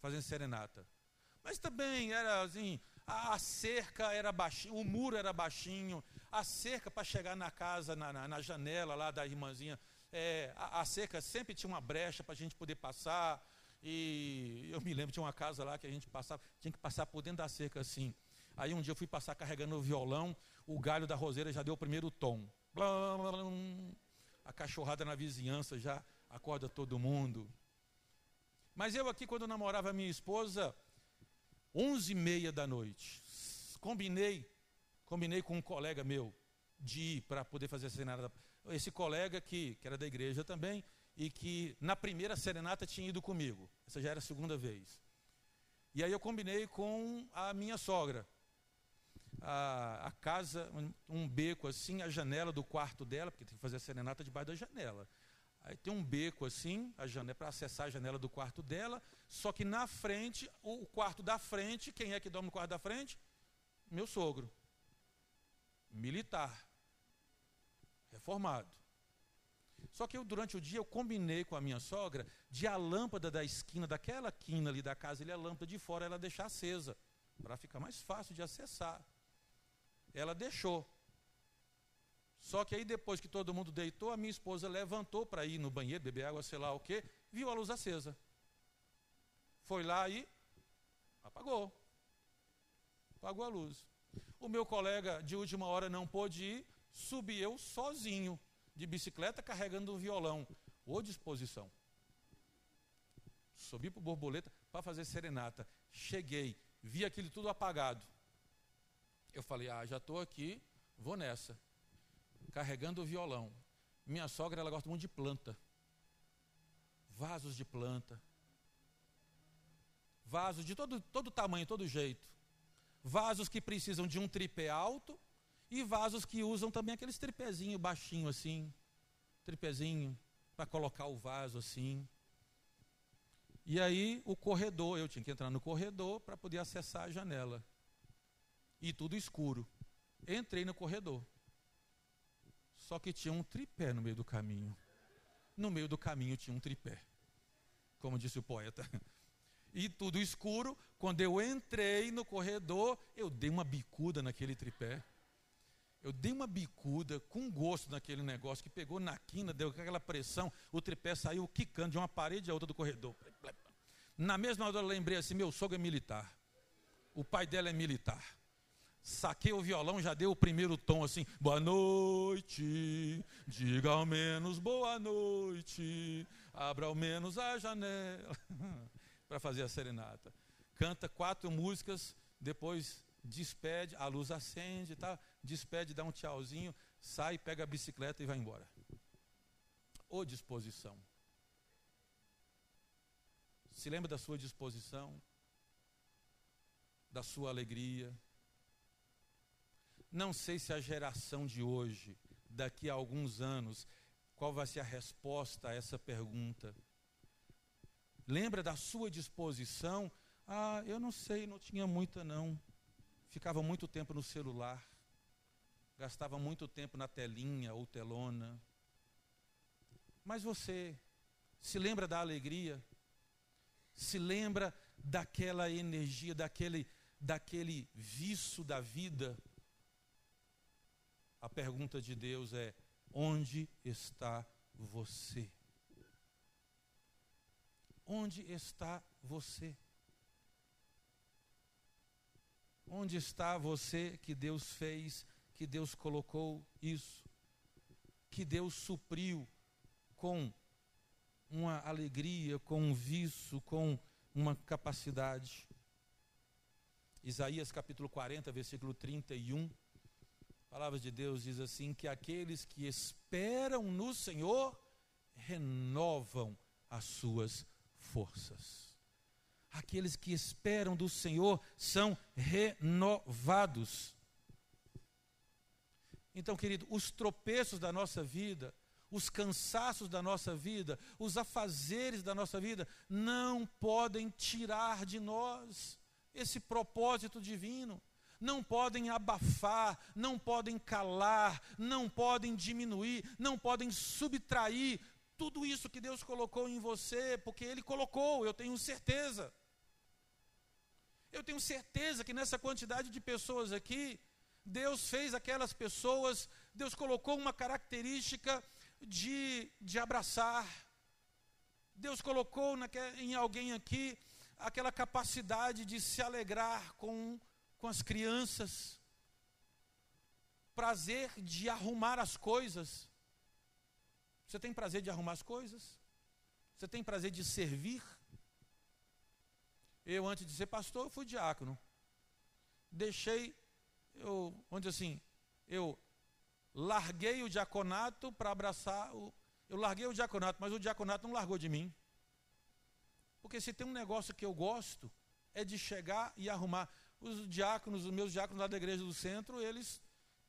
Fazendo serenata. Mas também era assim, a cerca era baixinha, o muro era baixinho, a cerca para chegar na casa, na, na, na, janela lá da irmãzinha, é, a, a, cerca sempre tinha uma brecha para a gente poder passar. E eu me lembro, tinha uma casa lá que a gente passava, tinha que passar por dentro da cerca assim. Aí um dia eu fui passar carregando o violão, o galho da roseira já deu o primeiro tom. A cachorrada na vizinhança já acorda todo mundo. Mas eu aqui, quando namorava minha esposa, onze e meia da noite, combinei, combinei com um colega meu de ir para poder fazer a serenata. Esse colega que, que era da igreja também, e que na primeira serenata tinha ido comigo. Essa já era a segunda vez. E aí eu combinei com a minha sogra a, a casa, um, beco assim, a janela do quarto dela, porque tem que fazer a serenata debaixo da janela. Aí tem um beco assim, a janela para acessar a janela do quarto dela, só que na frente, o quarto da frente, quem é que dorme no quarto da frente? Meu sogro. Militar. Reformado. Só que eu, durante o dia, eu combinei com a minha sogra de a lâmpada da esquina, daquela quina ali da casa, ele a lâmpada de fora, ela deixar acesa, para ficar mais fácil de acessar ela deixou. Só que aí depois que todo mundo deitou, a minha esposa levantou para ir no banheiro, beber água, sei lá o quê, viu a luz acesa. Foi lá e apagou. Apagou a luz. O meu colega de última hora não pôde ir, subi eu sozinho, de bicicleta, carregando um violão. Ô disposição. Subi para o borboleta para fazer serenata. Cheguei, vi aquilo tudo apagado. Eu falei, ah, já estou aqui, vou nessa. Carregando o violão. Minha sogra, ela gosta muito de planta. Vasos de planta. Vasos de todo, todo tamanho, todo jeito. Vasos que precisam de um tripé alto e vasos que usam também aqueles tripézinho baixinho assim. Tripézinho para colocar o vaso assim. E aí o corredor, eu tinha que entrar no corredor para poder acessar a janela e tudo escuro. Entrei no corredor. Só que tinha um tripé no meio do caminho. No meio do caminho tinha um tripé. Como disse o poeta. E tudo escuro. Quando eu entrei no corredor, eu dei uma bicuda naquele tripé. Eu dei uma bicuda com gosto naquele negócio que pegou na quina, deu aquela pressão, o tripé saiu quicando de uma parede a outra do corredor. Na mesma hora eu lembrei assim: meu sogro é militar. O pai dela é militar saquei o violão, já deu o primeiro tom assim, boa noite, diga ao menos boa noite, abra ao menos a janela, para fazer a serenata. Canta quatro músicas, depois despede, a luz acende, tá? despede, dá um tchauzinho, sai, pega a bicicleta e vai embora. Ô disposição. Se lembra da sua disposição, da sua alegria, não sei se a geração de hoje, daqui a alguns anos, qual vai ser a resposta a essa pergunta. Lembra da sua disposição? Ah, eu não sei, não tinha muita não. Ficava muito tempo no celular. Gastava muito tempo na telinha ou telona. Mas você se lembra da alegria? Se lembra daquela energia, daquele, daquele vício da vida a pergunta de Deus é: onde está você? Onde está você? Onde está você que Deus fez, que Deus colocou isso, que Deus supriu com uma alegria, com um vício, com uma capacidade? Isaías capítulo 40, versículo 31. A palavra de Deus diz assim: que aqueles que esperam no Senhor renovam as suas forças. Aqueles que esperam do Senhor são renovados. Então, querido, os tropeços da nossa vida, os cansaços da nossa vida, os afazeres da nossa vida, não podem tirar de nós esse propósito divino. Não podem abafar, não podem calar, não podem diminuir, não podem subtrair tudo isso que Deus colocou em você, porque Ele colocou, eu tenho certeza. Eu tenho certeza que nessa quantidade de pessoas aqui, Deus fez aquelas pessoas, Deus colocou uma característica de, de abraçar. Deus colocou em alguém aqui aquela capacidade de se alegrar com, com as crianças, prazer de arrumar as coisas. Você tem prazer de arrumar as coisas? Você tem prazer de servir? Eu, antes de ser pastor, eu fui diácono. Deixei, eu, onde assim, eu larguei o diaconato para abraçar o. Eu larguei o diaconato, mas o diaconato não largou de mim. Porque se tem um negócio que eu gosto, é de chegar e arrumar. Os diáconos, os meus diáconos lá da igreja do centro, eles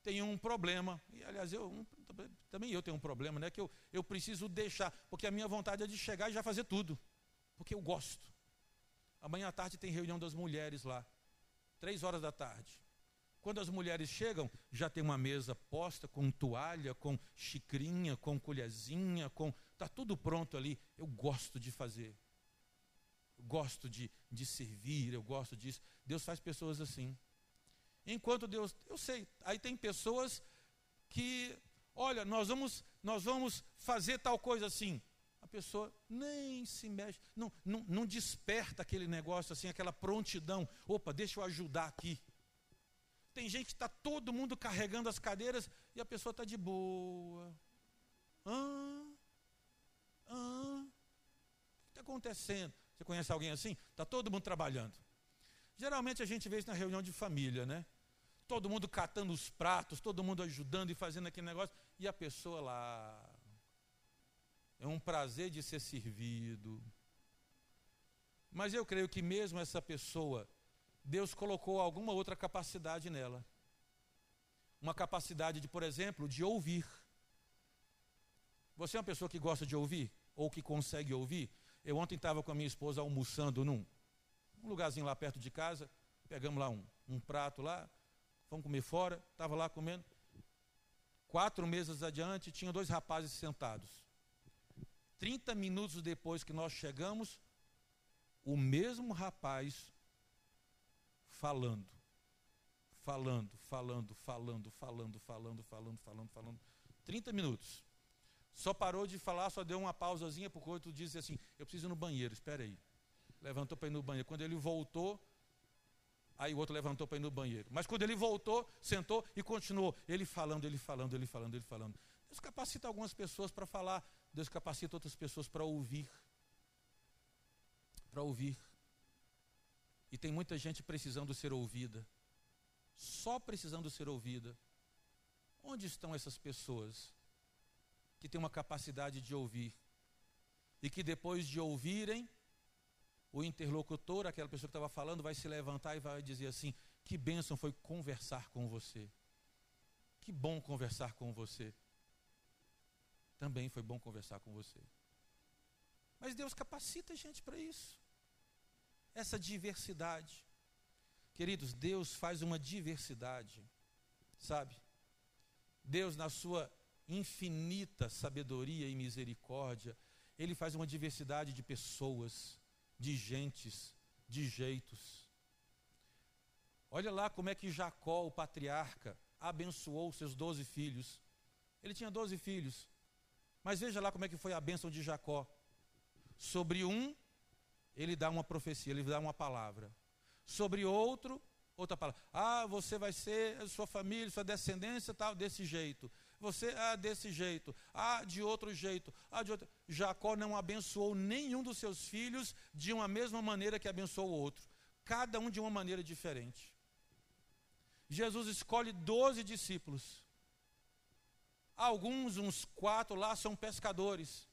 têm um problema. E, aliás, eu um, também eu tenho um problema, né? Que eu, eu preciso deixar, porque a minha vontade é de chegar e já fazer tudo. Porque eu gosto. Amanhã à tarde tem reunião das mulheres lá. Três horas da tarde. Quando as mulheres chegam, já tem uma mesa posta com toalha, com xicrinha, com colherzinha, com. Está tudo pronto ali. Eu gosto de fazer eu gosto de, de servir, eu gosto disso. Deus faz pessoas assim. Enquanto Deus, eu sei, aí tem pessoas que, olha, nós vamos, nós vamos fazer tal coisa assim. A pessoa nem se mexe, não, não, não desperta aquele negócio assim, aquela prontidão. Opa, deixa eu ajudar aqui. Tem gente que está todo mundo carregando as cadeiras e a pessoa está de boa. Ah, ah, o que está acontecendo? Você conhece alguém assim? Está todo mundo trabalhando. Geralmente a gente vê isso na reunião de família, né? Todo mundo catando os pratos, todo mundo ajudando e fazendo aquele negócio, e a pessoa lá. É um prazer de ser servido. Mas eu creio que mesmo essa pessoa, Deus colocou alguma outra capacidade nela. Uma capacidade de, por exemplo, de ouvir. Você é uma pessoa que gosta de ouvir? Ou que consegue ouvir? Eu ontem estava com a minha esposa almoçando num um lugarzinho lá perto de casa, pegamos lá um, um prato lá, fomos comer fora, estava lá comendo. Quatro mesas adiante, tinha dois rapazes sentados. Trinta minutos depois que nós chegamos, o mesmo rapaz falando, falando, falando, falando, falando, falando, falando, falando, falando. Trinta minutos. Só parou de falar, só deu uma pausazinha, porque o outro disse assim: Eu preciso ir no banheiro, espera aí. Levantou para ir no banheiro. Quando ele voltou, aí o outro levantou para ir no banheiro. Mas quando ele voltou, sentou e continuou. Ele falando, ele falando, ele falando, ele falando. Deus capacita algumas pessoas para falar, Deus capacita outras pessoas para ouvir. Para ouvir. E tem muita gente precisando ser ouvida. Só precisando ser ouvida. Onde estão essas pessoas? que tem uma capacidade de ouvir. E que depois de ouvirem, o interlocutor, aquela pessoa que estava falando, vai se levantar e vai dizer assim: Que bênção foi conversar com você. Que bom conversar com você. Também foi bom conversar com você. Mas Deus capacita a gente para isso. Essa diversidade. Queridos, Deus faz uma diversidade, sabe? Deus, na sua infinita sabedoria e misericórdia, ele faz uma diversidade de pessoas, de gentes, de jeitos. Olha lá como é que Jacó, o patriarca, abençoou seus doze filhos. Ele tinha doze filhos. Mas veja lá como é que foi a bênção de Jacó. Sobre um, ele dá uma profecia, ele dá uma palavra. Sobre outro, outra palavra. Ah, você vai ser, sua família, sua descendência, tal, desse jeito. Você, ah, desse jeito. Ah, de outro jeito. Ah, de outro. Jacó não abençoou nenhum dos seus filhos de uma mesma maneira que abençoou o outro. Cada um de uma maneira diferente. Jesus escolhe doze discípulos. Alguns, uns quatro lá, são pescadores.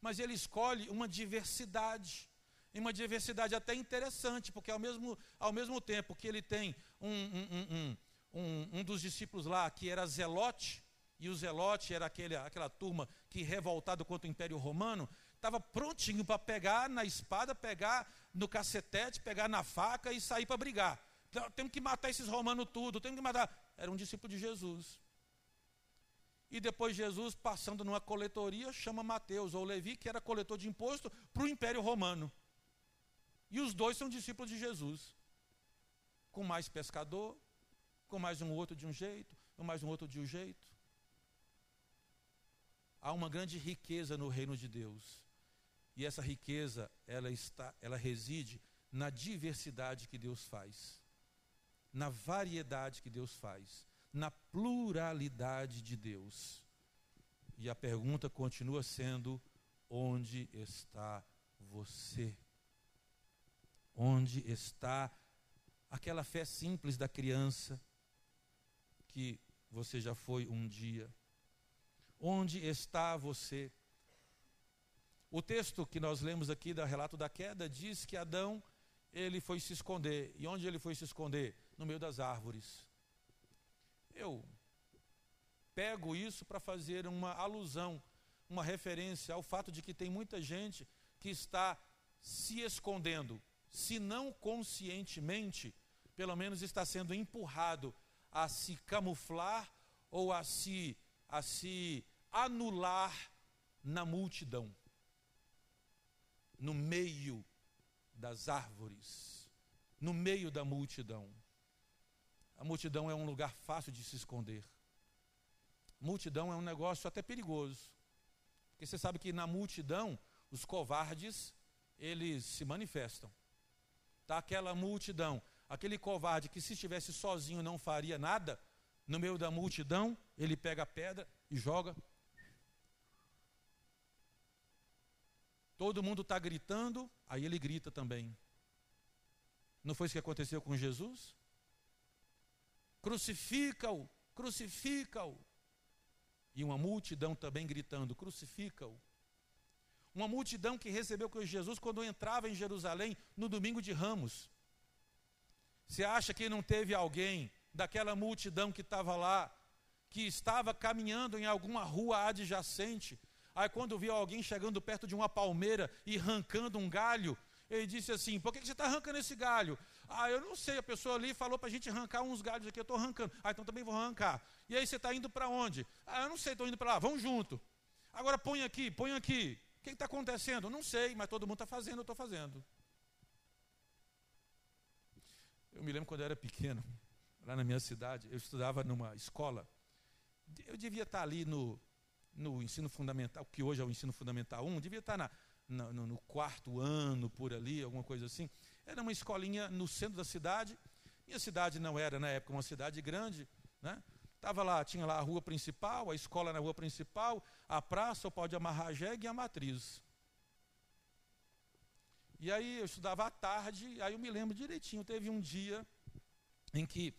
Mas ele escolhe uma diversidade em uma diversidade até interessante, porque ao mesmo, ao mesmo tempo que ele tem um, um, um, um, dos discípulos lá que era Zelote, e o Zelote era aquele, aquela turma que, revoltado contra o Império Romano, estava prontinho para pegar na espada, pegar no cacetete, pegar na faca e sair para brigar. Então, temos que matar esses romanos tudo, temos que matar. Era um discípulo de Jesus. E depois Jesus, passando numa coletoria, chama Mateus ou Levi, que era coletor de imposto, para o Império Romano. E os dois são discípulos de Jesus. Com mais pescador, com mais um outro de um jeito, com mais um outro de um jeito. Há uma grande riqueza no reino de Deus. E essa riqueza, ela está, ela reside na diversidade que Deus faz. Na variedade que Deus faz, na pluralidade de Deus. E a pergunta continua sendo: onde está você? Onde está aquela fé simples da criança que você já foi um dia? Onde está você? O texto que nós lemos aqui do relato da queda diz que Adão ele foi se esconder. E onde ele foi se esconder? No meio das árvores. Eu pego isso para fazer uma alusão, uma referência ao fato de que tem muita gente que está se escondendo se não conscientemente, pelo menos está sendo empurrado a se camuflar ou a se, a se anular na multidão, no meio das árvores, no meio da multidão. A multidão é um lugar fácil de se esconder. Multidão é um negócio até perigoso. Porque você sabe que na multidão, os covardes, eles se manifestam. Está aquela multidão, aquele covarde que se estivesse sozinho não faria nada, no meio da multidão, ele pega a pedra e joga. Todo mundo está gritando, aí ele grita também. Não foi isso que aconteceu com Jesus? Crucifica-o, crucifica-o. E uma multidão também gritando: crucifica-o. Uma multidão que recebeu com Jesus quando entrava em Jerusalém no domingo de Ramos. Você acha que não teve alguém daquela multidão que estava lá, que estava caminhando em alguma rua adjacente, aí quando viu alguém chegando perto de uma palmeira e arrancando um galho, ele disse assim: Por que você está arrancando esse galho? Ah, eu não sei, a pessoa ali falou para a gente arrancar uns galhos aqui, eu estou arrancando. Ah, então também vou arrancar. E aí você está indo para onde? Ah, eu não sei, estou indo para lá, vamos junto. Agora põe aqui, põe aqui que está acontecendo? Não sei, mas todo mundo está fazendo, eu estou fazendo. Eu me lembro quando eu era pequeno, lá na minha cidade, eu estudava numa escola. Eu devia estar ali no, no ensino fundamental, que hoje é o ensino fundamental 1, devia estar na, no, quarto ano, por ali, alguma coisa assim. Era uma escolinha no centro da cidade. Minha cidade não era, na época, uma cidade grande, né? Estava lá, tinha lá a rua principal, a escola na rua principal, a praça, o pau de amarrar jegue e a matriz. E aí eu estudava à tarde, aí eu me lembro direitinho, teve um dia em que,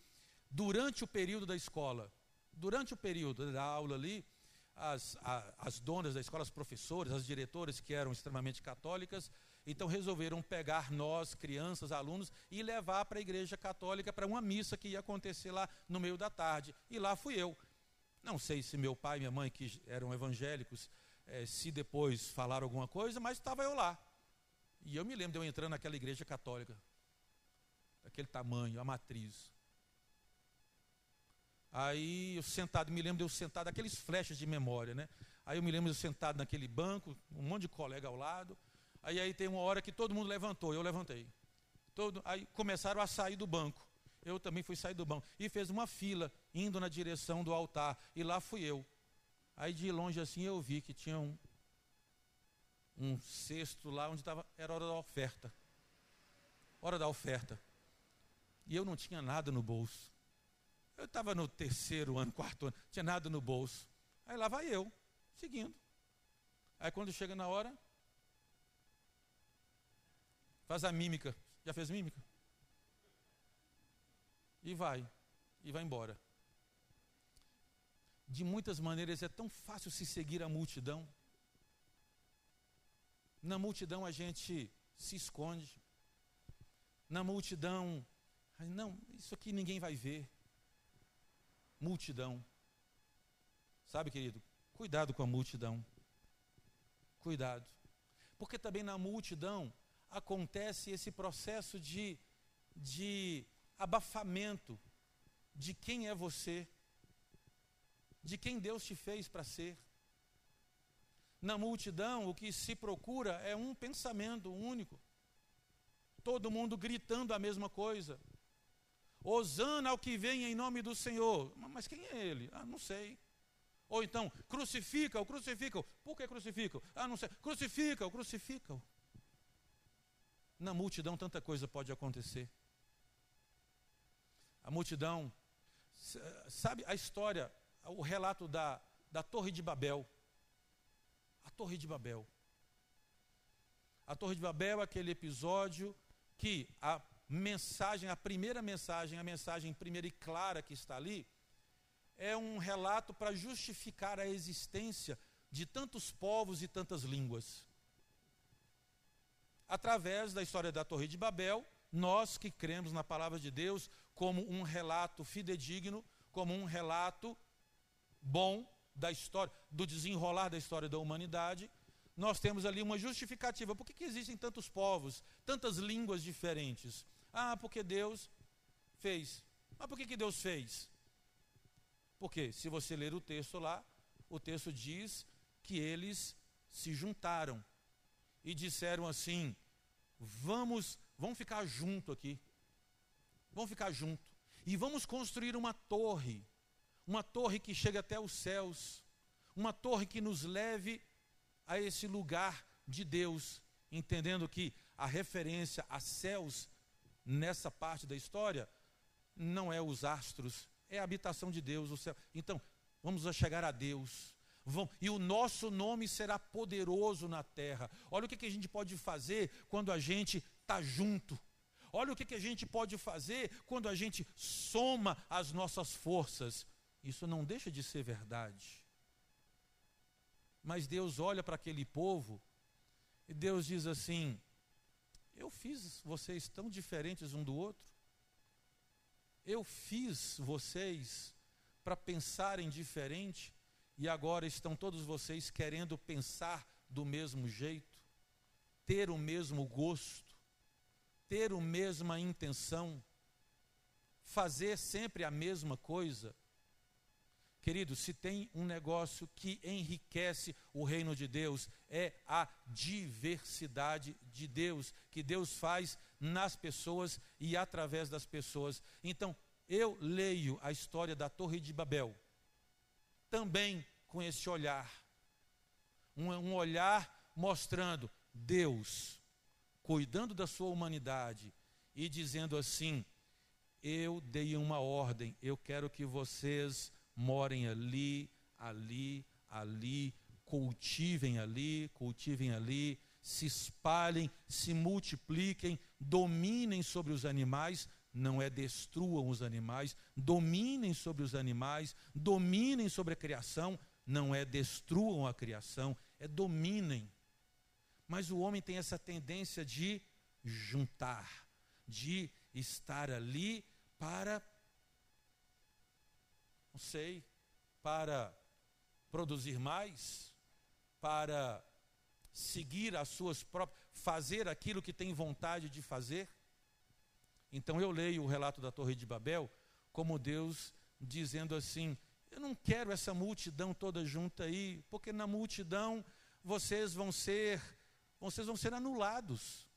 durante o período da escola, durante o período da aula ali, as, a, as donas da escola, as professoras, as diretoras que eram extremamente católicas, então resolveram pegar nós, crianças, alunos, e levar para a igreja católica para uma missa que ia acontecer lá no meio da tarde. E lá fui eu. Não sei se meu pai e minha mãe, que eram evangélicos, é, se depois falaram alguma coisa, mas estava eu lá. E eu me lembro de eu entrando naquela igreja católica, daquele tamanho, a matriz. Aí eu sentado, me lembro de eu sentado, aqueles flechas de memória, né? Aí eu me lembro de eu sentado naquele banco, um monte de colega ao lado. Aí, aí tem uma hora que todo mundo levantou, eu levantei. Todo, aí começaram a sair do banco. Eu também fui sair do banco. E fez uma fila, indo na direção do altar. E lá fui eu. Aí de longe assim eu vi que tinha um, um cesto lá onde estava, era hora da oferta. hora da oferta. E eu não tinha nada no bolso. Eu estava no terceiro ano, quarto ano, tinha nada no bolso. Aí lá vai eu, seguindo. Aí quando chega na hora, faz a mímica. Já fez mímica? E vai, e vai embora. De muitas maneiras é tão fácil se seguir a multidão. Na multidão a gente se esconde. Na multidão, não, isso aqui ninguém vai ver. Multidão. Sabe, querido, cuidado com a multidão. Cuidado. Porque também na multidão acontece esse processo de, de abafamento de quem é você, de quem Deus te fez para ser. Na multidão, o que se procura é um pensamento único. Todo mundo gritando a mesma coisa. Osana ao que vem em nome do Senhor. Mas quem é ele? Ah, não sei. Ou então, crucifica-o, crucifica-o. Por que crucifica-o? Ah, não sei. Crucifica-o, crucifica-o. Na multidão, tanta coisa pode acontecer. A multidão, sabe a história, o relato da, da Torre de Babel. A Torre de Babel. A Torre de Babel é aquele episódio que a mensagem, a primeira mensagem, a mensagem primeira e clara que está ali, é um relato para justificar a existência de tantos povos e tantas línguas. Através da história da Torre de Babel, nós que cremos na palavra de Deus como um relato fidedigno, como um relato bom da história, do desenrolar da história da humanidade, nós temos ali uma justificativa. Por que, que existem tantos povos, tantas línguas diferentes? Ah, porque Deus fez. Mas por que, que Deus fez? Porque se você ler o texto lá, o texto diz que eles se juntaram e disseram assim: vamos, vamos ficar junto aqui. Vamos ficar junto. E vamos construir uma torre uma torre que chegue até os céus, uma torre que nos leve a esse lugar de Deus, entendendo que a referência a céus nessa parte da história não é os astros, é a habitação de Deus, o céu. Então, vamos chegar a Deus. Vão, e o nosso nome será poderoso na terra. Olha o que, que a gente pode fazer quando a gente está junto. Olha o que, que a gente pode fazer quando a gente soma as nossas forças. Isso não deixa de ser verdade. Mas Deus olha para aquele povo e Deus diz assim: Eu fiz vocês tão diferentes um do outro. Eu fiz vocês para pensarem diferente e agora estão todos vocês querendo pensar do mesmo jeito, ter o mesmo gosto, ter a mesma intenção, fazer sempre a mesma coisa. Querido, se tem um negócio que enriquece o reino de Deus, é a diversidade de Deus, que Deus faz nas pessoas e através das pessoas. Então, eu leio a história da Torre de Babel, também com esse olhar, um, um olhar mostrando Deus cuidando da sua humanidade e dizendo assim: eu dei uma ordem, eu quero que vocês morem ali, ali, ali, cultivem ali, cultivem ali, se espalhem, se multipliquem, dominem sobre os animais, não é destruam os animais, dominem sobre os animais, dominem sobre a criação, não é destruam a criação, é dominem. Mas o homem tem essa tendência de juntar, de estar ali para não sei, para produzir mais, para seguir as suas próprias, fazer aquilo que tem vontade de fazer. Então eu leio o relato da Torre de Babel como Deus dizendo assim: eu não quero essa multidão toda junta aí, porque na multidão vocês vão ser, vocês vão ser anulados.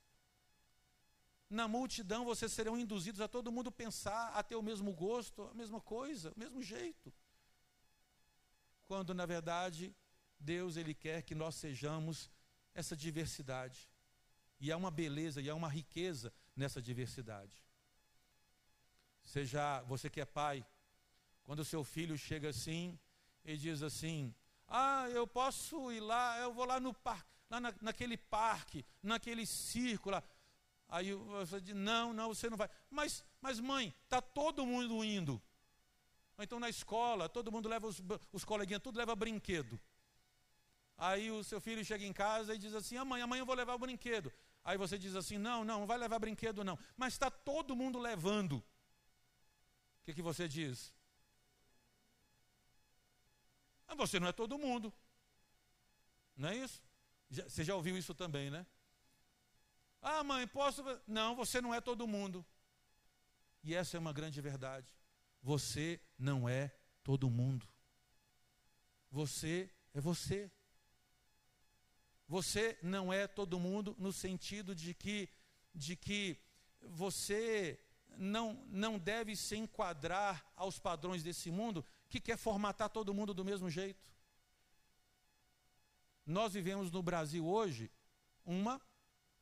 Na multidão vocês serão induzidos a todo mundo pensar, a ter o mesmo gosto, a mesma coisa, o mesmo jeito. Quando na verdade Deus ele quer que nós sejamos essa diversidade. E há uma beleza e há uma riqueza nessa diversidade. Seja você que é pai, quando o seu filho chega assim e diz assim: Ah, eu posso ir lá, eu vou lá no parque, lá na, naquele parque, naquele círculo. Lá. Aí você diz: Não, não, você não vai. Mas, mas mãe, está todo mundo indo. Então na escola, todo mundo leva os, os coleguinhas, tudo leva brinquedo. Aí o seu filho chega em casa e diz assim: amanhã, amanhã eu vou levar o brinquedo. Aí você diz assim: não, não, não vai levar brinquedo não. Mas está todo mundo levando. O que, que você diz? Ah, você não é todo mundo. Não é isso? Já, você já ouviu isso também, né? Ah, mãe, posso. Não, você não é todo mundo. E essa é uma grande verdade. Você não é todo mundo. Você é você. Você não é todo mundo no sentido de que, de que você não, não deve se enquadrar aos padrões desse mundo que quer formatar todo mundo do mesmo jeito. Nós vivemos no Brasil hoje uma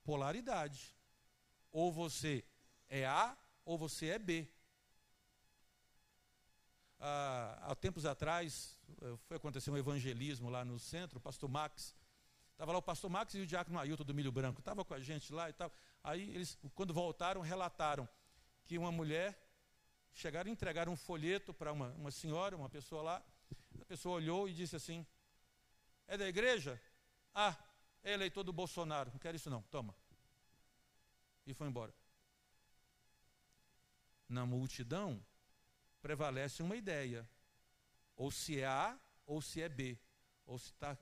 polaridade. Ou você é A ou você é B. Ah, há tempos atrás, eh, foi acontecer um evangelismo lá no centro, o pastor Max Estava lá o pastor Max e o diácono Ailton do Milho Branco. Estava com a gente lá e tal. Aí eles, quando voltaram, relataram que uma mulher chegaram e entregaram um folheto para uma, uma senhora, uma pessoa lá. A pessoa olhou e disse assim: É da igreja? Ah, é eleitor do Bolsonaro. Não quero isso não, toma. E foi embora. Na multidão prevalece uma ideia. Ou se é A ou se é B ou se tá,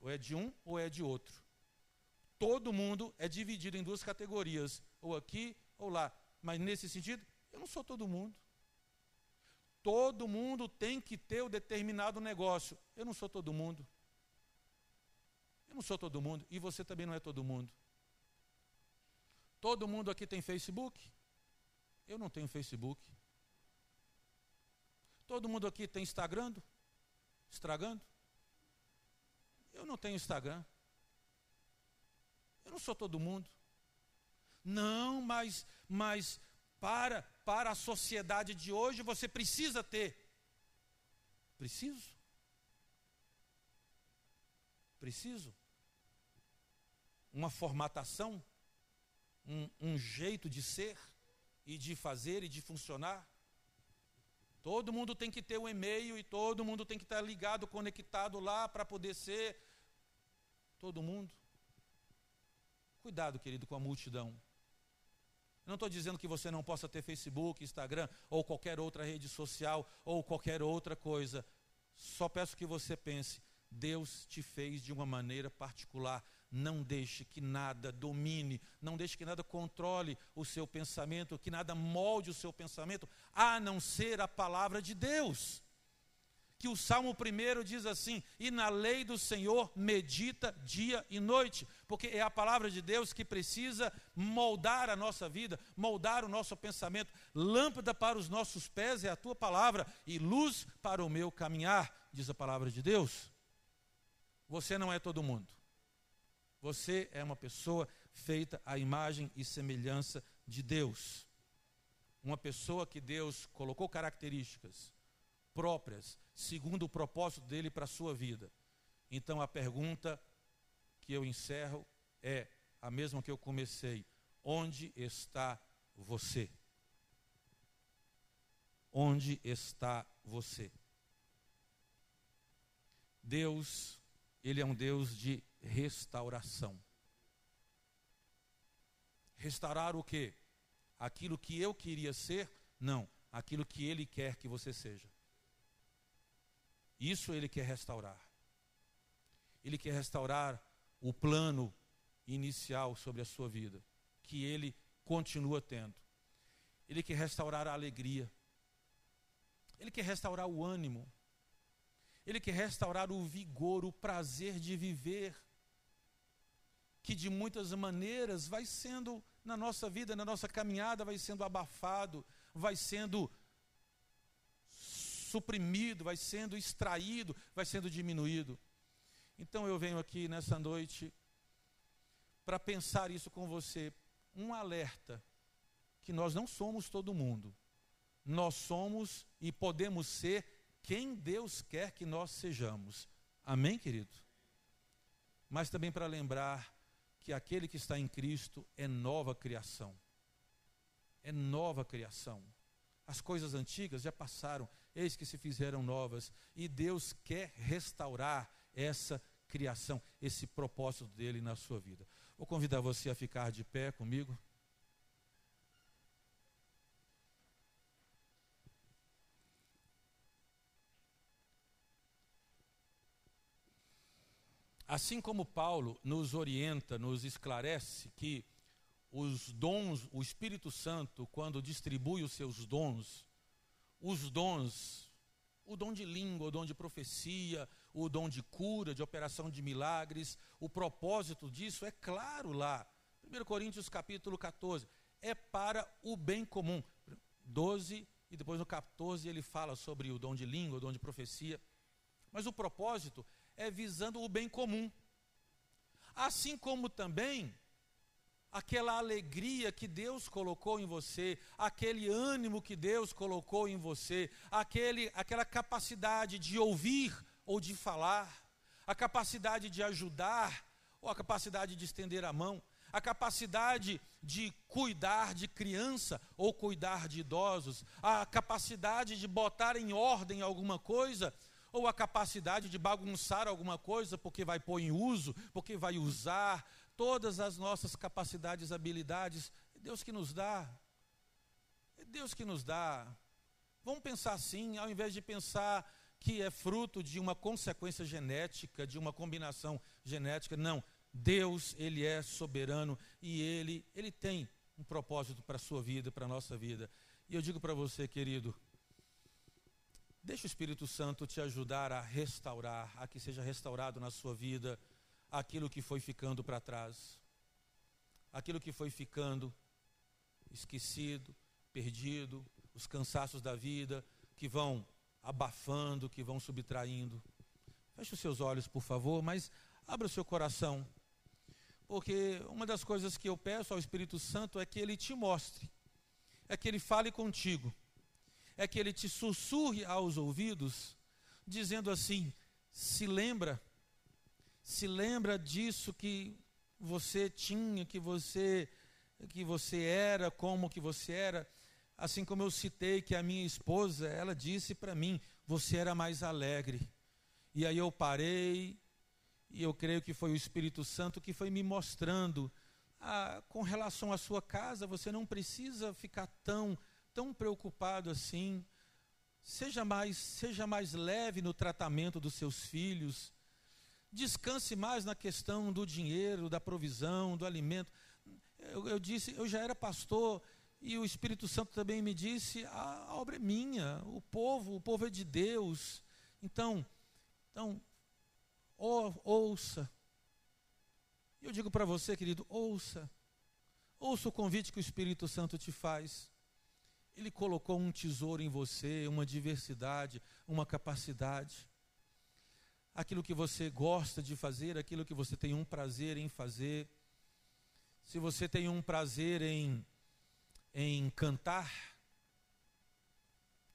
ou é de um ou é de outro. Todo mundo é dividido em duas categorias, ou aqui ou lá. Mas nesse sentido, eu não sou todo mundo. Todo mundo tem que ter o um determinado negócio. Eu não sou todo mundo. Eu não sou todo mundo. E você também não é todo mundo. Todo mundo aqui tem Facebook? Eu não tenho Facebook. Todo mundo aqui tem Instagram? Estragando? Eu não tenho Instagram. Eu não sou todo mundo. Não, mas, mas para, para a sociedade de hoje você precisa ter. Preciso. Preciso. Uma formatação, um, um jeito de ser e de fazer e de funcionar. Todo mundo tem que ter um e-mail e todo mundo tem que estar ligado, conectado lá para poder ser. Todo mundo. Cuidado, querido, com a multidão. Eu não estou dizendo que você não possa ter Facebook, Instagram ou qualquer outra rede social ou qualquer outra coisa. Só peço que você pense: Deus te fez de uma maneira particular. Não deixe que nada domine, não deixe que nada controle o seu pensamento, que nada molde o seu pensamento, a não ser a palavra de Deus. Que o Salmo 1 diz assim: E na lei do Senhor medita dia e noite, porque é a palavra de Deus que precisa moldar a nossa vida, moldar o nosso pensamento. Lâmpada para os nossos pés é a tua palavra, e luz para o meu caminhar, diz a palavra de Deus. Você não é todo mundo. Você é uma pessoa feita à imagem e semelhança de Deus. Uma pessoa que Deus colocou características próprias, segundo o propósito dele para a sua vida. Então a pergunta que eu encerro é a mesma que eu comecei: onde está você? Onde está você? Deus, ele é um Deus de restauração. Restaurar o quê? Aquilo que eu queria ser? Não, aquilo que ele quer que você seja. Isso ele quer restaurar. Ele quer restaurar o plano inicial sobre a sua vida, que ele continua tendo. Ele quer restaurar a alegria. Ele quer restaurar o ânimo. Ele quer restaurar o vigor, o prazer de viver que de muitas maneiras vai sendo na nossa vida, na nossa caminhada, vai sendo abafado, vai sendo suprimido, vai sendo extraído, vai sendo diminuído. Então eu venho aqui nessa noite para pensar isso com você. um alerta que nós não somos todo mundo. Nós somos e podemos ser quem Deus quer que nós sejamos. Amém, querido? Mas também para lembrar que aquele que está em Cristo é nova criação. É nova criação. As coisas antigas já passaram, eis que se fizeram novas, e Deus quer restaurar essa criação, esse propósito dele na sua vida. Vou convidar você a ficar de pé comigo. Assim como Paulo nos orienta, nos esclarece que os dons, o Espírito Santo, quando distribui os seus dons, os dons, o dom de língua, o dom de profecia, o dom de cura, de operação de milagres, o propósito disso é claro lá. 1 Coríntios capítulo 14, é para o bem comum. 12 e depois no 14 ele fala sobre o dom de língua, o dom de profecia. Mas o propósito é visando o bem comum. Assim como também aquela alegria que Deus colocou em você, aquele ânimo que Deus colocou em você, aquele, aquela capacidade de ouvir ou de falar, a capacidade de ajudar ou a capacidade de estender a mão, a capacidade de cuidar de criança ou cuidar de idosos, a capacidade de botar em ordem alguma coisa ou a capacidade de bagunçar alguma coisa porque vai pôr em uso, porque vai usar, todas as nossas capacidades, habilidades, é Deus que nos dá. É Deus que nos dá. Vamos pensar assim, ao invés de pensar que é fruto de uma consequência genética, de uma combinação genética, não. Deus, ele é soberano e ele, ele tem um propósito para a sua vida, para a nossa vida. E eu digo para você, querido, Deixa o Espírito Santo te ajudar a restaurar, a que seja restaurado na sua vida aquilo que foi ficando para trás, aquilo que foi ficando esquecido, perdido, os cansaços da vida que vão abafando, que vão subtraindo. Feche os seus olhos, por favor, mas abra o seu coração. Porque uma das coisas que eu peço ao Espírito Santo é que ele te mostre, é que ele fale contigo é que ele te sussurre aos ouvidos, dizendo assim: se lembra, se lembra disso que você tinha, que você que você era, como que você era, assim como eu citei que a minha esposa, ela disse para mim, você era mais alegre. E aí eu parei, e eu creio que foi o Espírito Santo que foi me mostrando, ah, com relação à sua casa, você não precisa ficar tão tão preocupado assim. Seja mais, seja mais leve no tratamento dos seus filhos. Descanse mais na questão do dinheiro, da provisão, do alimento. Eu, eu disse, eu já era pastor e o Espírito Santo também me disse: a, a obra é minha, o povo, o povo é de Deus. Então, então, ou, ouça. Eu digo para você, querido, ouça. Ouça o convite que o Espírito Santo te faz. Ele colocou um tesouro em você, uma diversidade, uma capacidade. Aquilo que você gosta de fazer, aquilo que você tem um prazer em fazer. Se você tem um prazer em, em cantar,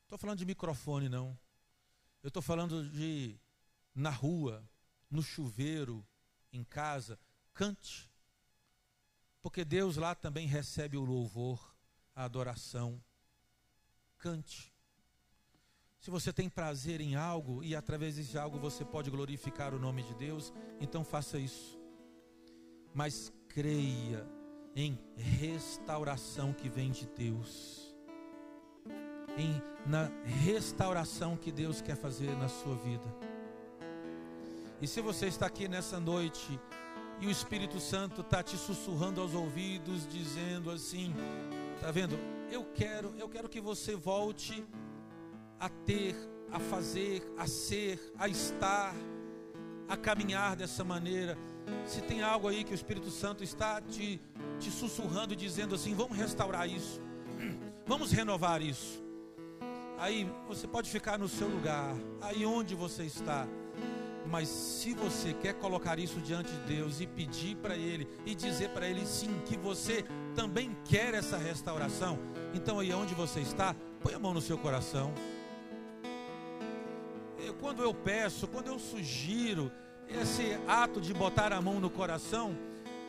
estou falando de microfone, não. Eu estou falando de na rua, no chuveiro, em casa, cante. Porque Deus lá também recebe o louvor, a adoração cante. Se você tem prazer em algo e através desse algo você pode glorificar o nome de Deus, então faça isso. Mas creia em restauração que vem de Deus. Em na restauração que Deus quer fazer na sua vida. E se você está aqui nessa noite e o Espírito Santo está te sussurrando aos ouvidos, dizendo assim: Está vendo? Eu quero, eu quero que você volte a ter, a fazer, a ser, a estar, a caminhar dessa maneira. Se tem algo aí que o Espírito Santo está te, te sussurrando, dizendo assim: vamos restaurar isso, vamos renovar isso. Aí você pode ficar no seu lugar, aí onde você está. Mas se você quer colocar isso diante de Deus e pedir para Ele e dizer para Ele sim que você também quer essa restauração, então aí onde você está, põe a mão no seu coração. Quando eu peço, quando eu sugiro esse ato de botar a mão no coração,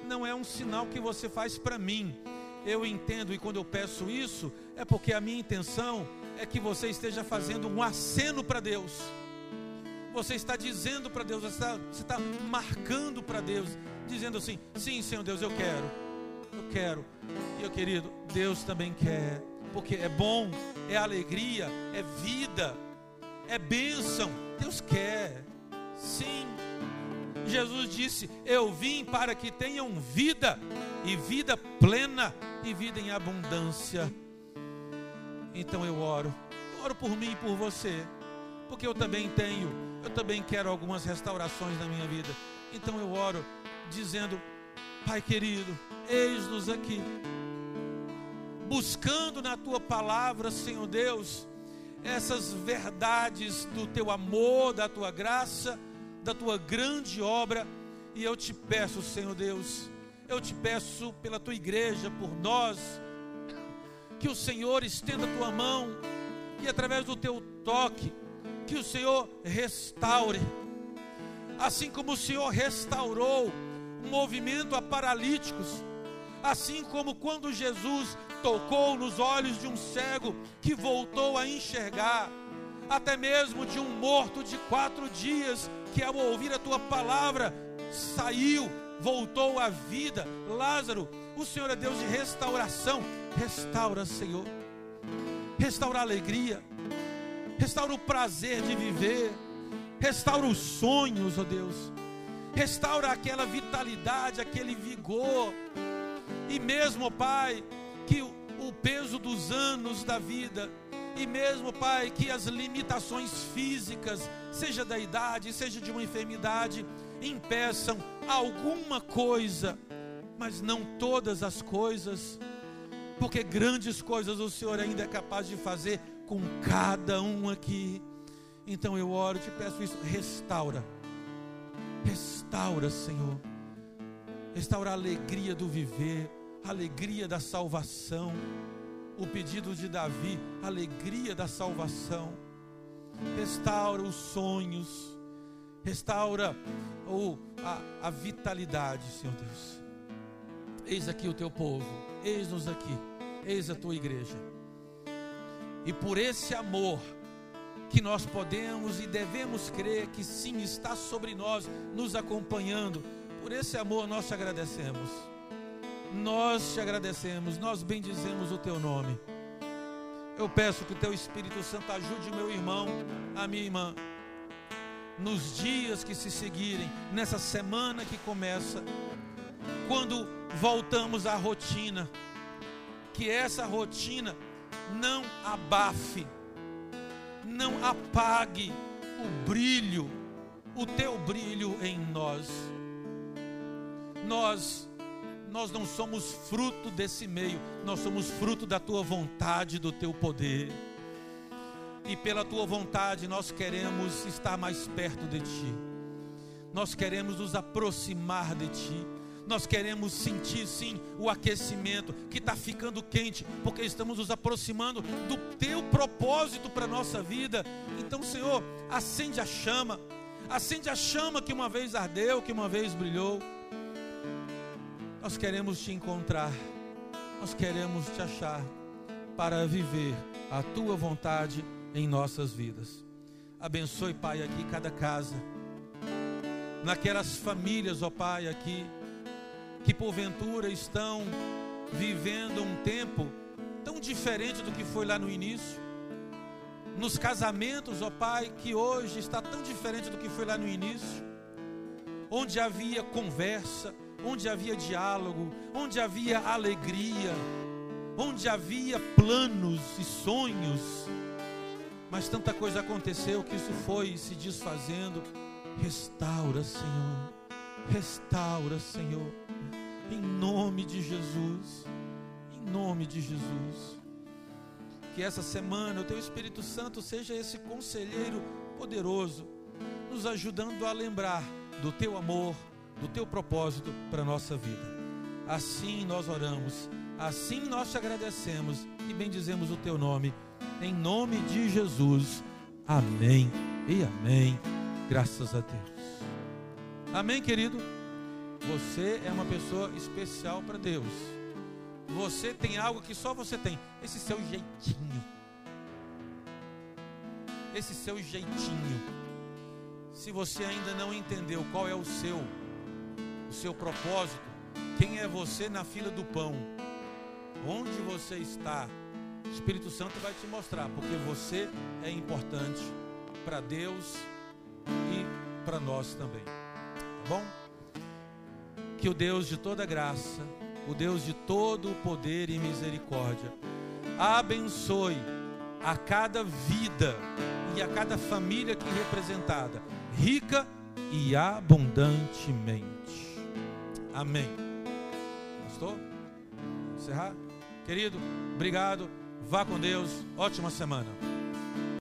não é um sinal que você faz para mim. Eu entendo e quando eu peço isso, é porque a minha intenção é que você esteja fazendo um aceno para Deus você está dizendo para Deus, você está, você está marcando para Deus, dizendo assim: sim, Senhor Deus, eu quero, quero. E eu querido, Deus também quer, porque é bom, é alegria, é vida, é bênção. Deus quer, sim. Jesus disse: Eu vim para que tenham vida, e vida plena, e vida em abundância. Então eu oro, eu oro por mim e por você, porque eu também tenho eu também quero algumas restaurações na minha vida. Então eu oro dizendo: Pai querido, eis-nos aqui, buscando na tua palavra, Senhor Deus, essas verdades do teu amor, da tua graça, da tua grande obra. E eu te peço, Senhor Deus, eu te peço pela tua igreja, por nós, que o Senhor estenda a tua mão e através do teu toque, que o Senhor restaure. Assim como o Senhor restaurou o movimento a paralíticos, assim como quando Jesus tocou nos olhos de um cego que voltou a enxergar, até mesmo de um morto de quatro dias que ao ouvir a tua palavra saiu, voltou à vida. Lázaro, o Senhor é Deus de restauração. Restaura, Senhor. Restaura a alegria restaura o prazer de viver, restaura os sonhos, ó oh Deus, restaura aquela vitalidade, aquele vigor, e mesmo, Pai, que o peso dos anos da vida, e mesmo, Pai, que as limitações físicas, seja da idade, seja de uma enfermidade, impeçam alguma coisa, mas não todas as coisas, porque grandes coisas o Senhor ainda é capaz de fazer com cada um aqui. Então eu oro, te peço isso, restaura. Restaura, Senhor. Restaura a alegria do viver, alegria da salvação. O pedido de Davi, alegria da salvação. Restaura os sonhos. Restaura oh, a, a vitalidade, Senhor Deus. Eis aqui o teu povo, eis-nos aqui, eis a tua igreja. E por esse amor que nós podemos e devemos crer que sim está sobre nós, nos acompanhando, por esse amor nós te agradecemos. Nós te agradecemos, nós bendizemos o teu nome. Eu peço que o teu Espírito Santo ajude meu irmão, a minha irmã, nos dias que se seguirem, nessa semana que começa, quando voltamos à rotina, que essa rotina não abafe, não apague o brilho, o teu brilho em nós. Nós nós não somos fruto desse meio, nós somos fruto da tua vontade, do teu poder. E pela tua vontade nós queremos estar mais perto de ti. Nós queremos nos aproximar de ti nós queremos sentir sim o aquecimento que está ficando quente, porque estamos nos aproximando do teu propósito para a nossa vida. Então, Senhor, acende a chama, acende a chama que uma vez ardeu, que uma vez brilhou. Nós queremos te encontrar, nós queremos te achar para viver a tua vontade em nossas vidas. Abençoe, Pai, aqui cada casa, naquelas famílias, ó Pai, aqui que porventura estão vivendo um tempo tão diferente do que foi lá no início. Nos casamentos, ó Pai, que hoje está tão diferente do que foi lá no início, onde havia conversa, onde havia diálogo, onde havia alegria, onde havia planos e sonhos, mas tanta coisa aconteceu que isso foi se desfazendo. Restaura, Senhor, restaura, Senhor em nome de Jesus. Em nome de Jesus. Que essa semana o teu Espírito Santo seja esse conselheiro poderoso, nos ajudando a lembrar do teu amor, do teu propósito para a nossa vida. Assim nós oramos, assim nós te agradecemos e bendizemos o teu nome, em nome de Jesus. Amém e amém. Graças a Deus. Amém, querido? Você é uma pessoa especial para Deus. Você tem algo que só você tem. Esse seu jeitinho. Esse seu jeitinho. Se você ainda não entendeu qual é o seu, seu propósito, quem é você na fila do pão, onde você está, o Espírito Santo vai te mostrar, porque você é importante para Deus e para nós também. Tá bom? Que o Deus de toda graça, o Deus de todo o poder e misericórdia, abençoe a cada vida e a cada família aqui representada, rica e abundantemente. Amém. Gostou? Encerrar? Querido, obrigado. Vá com Deus. Ótima semana.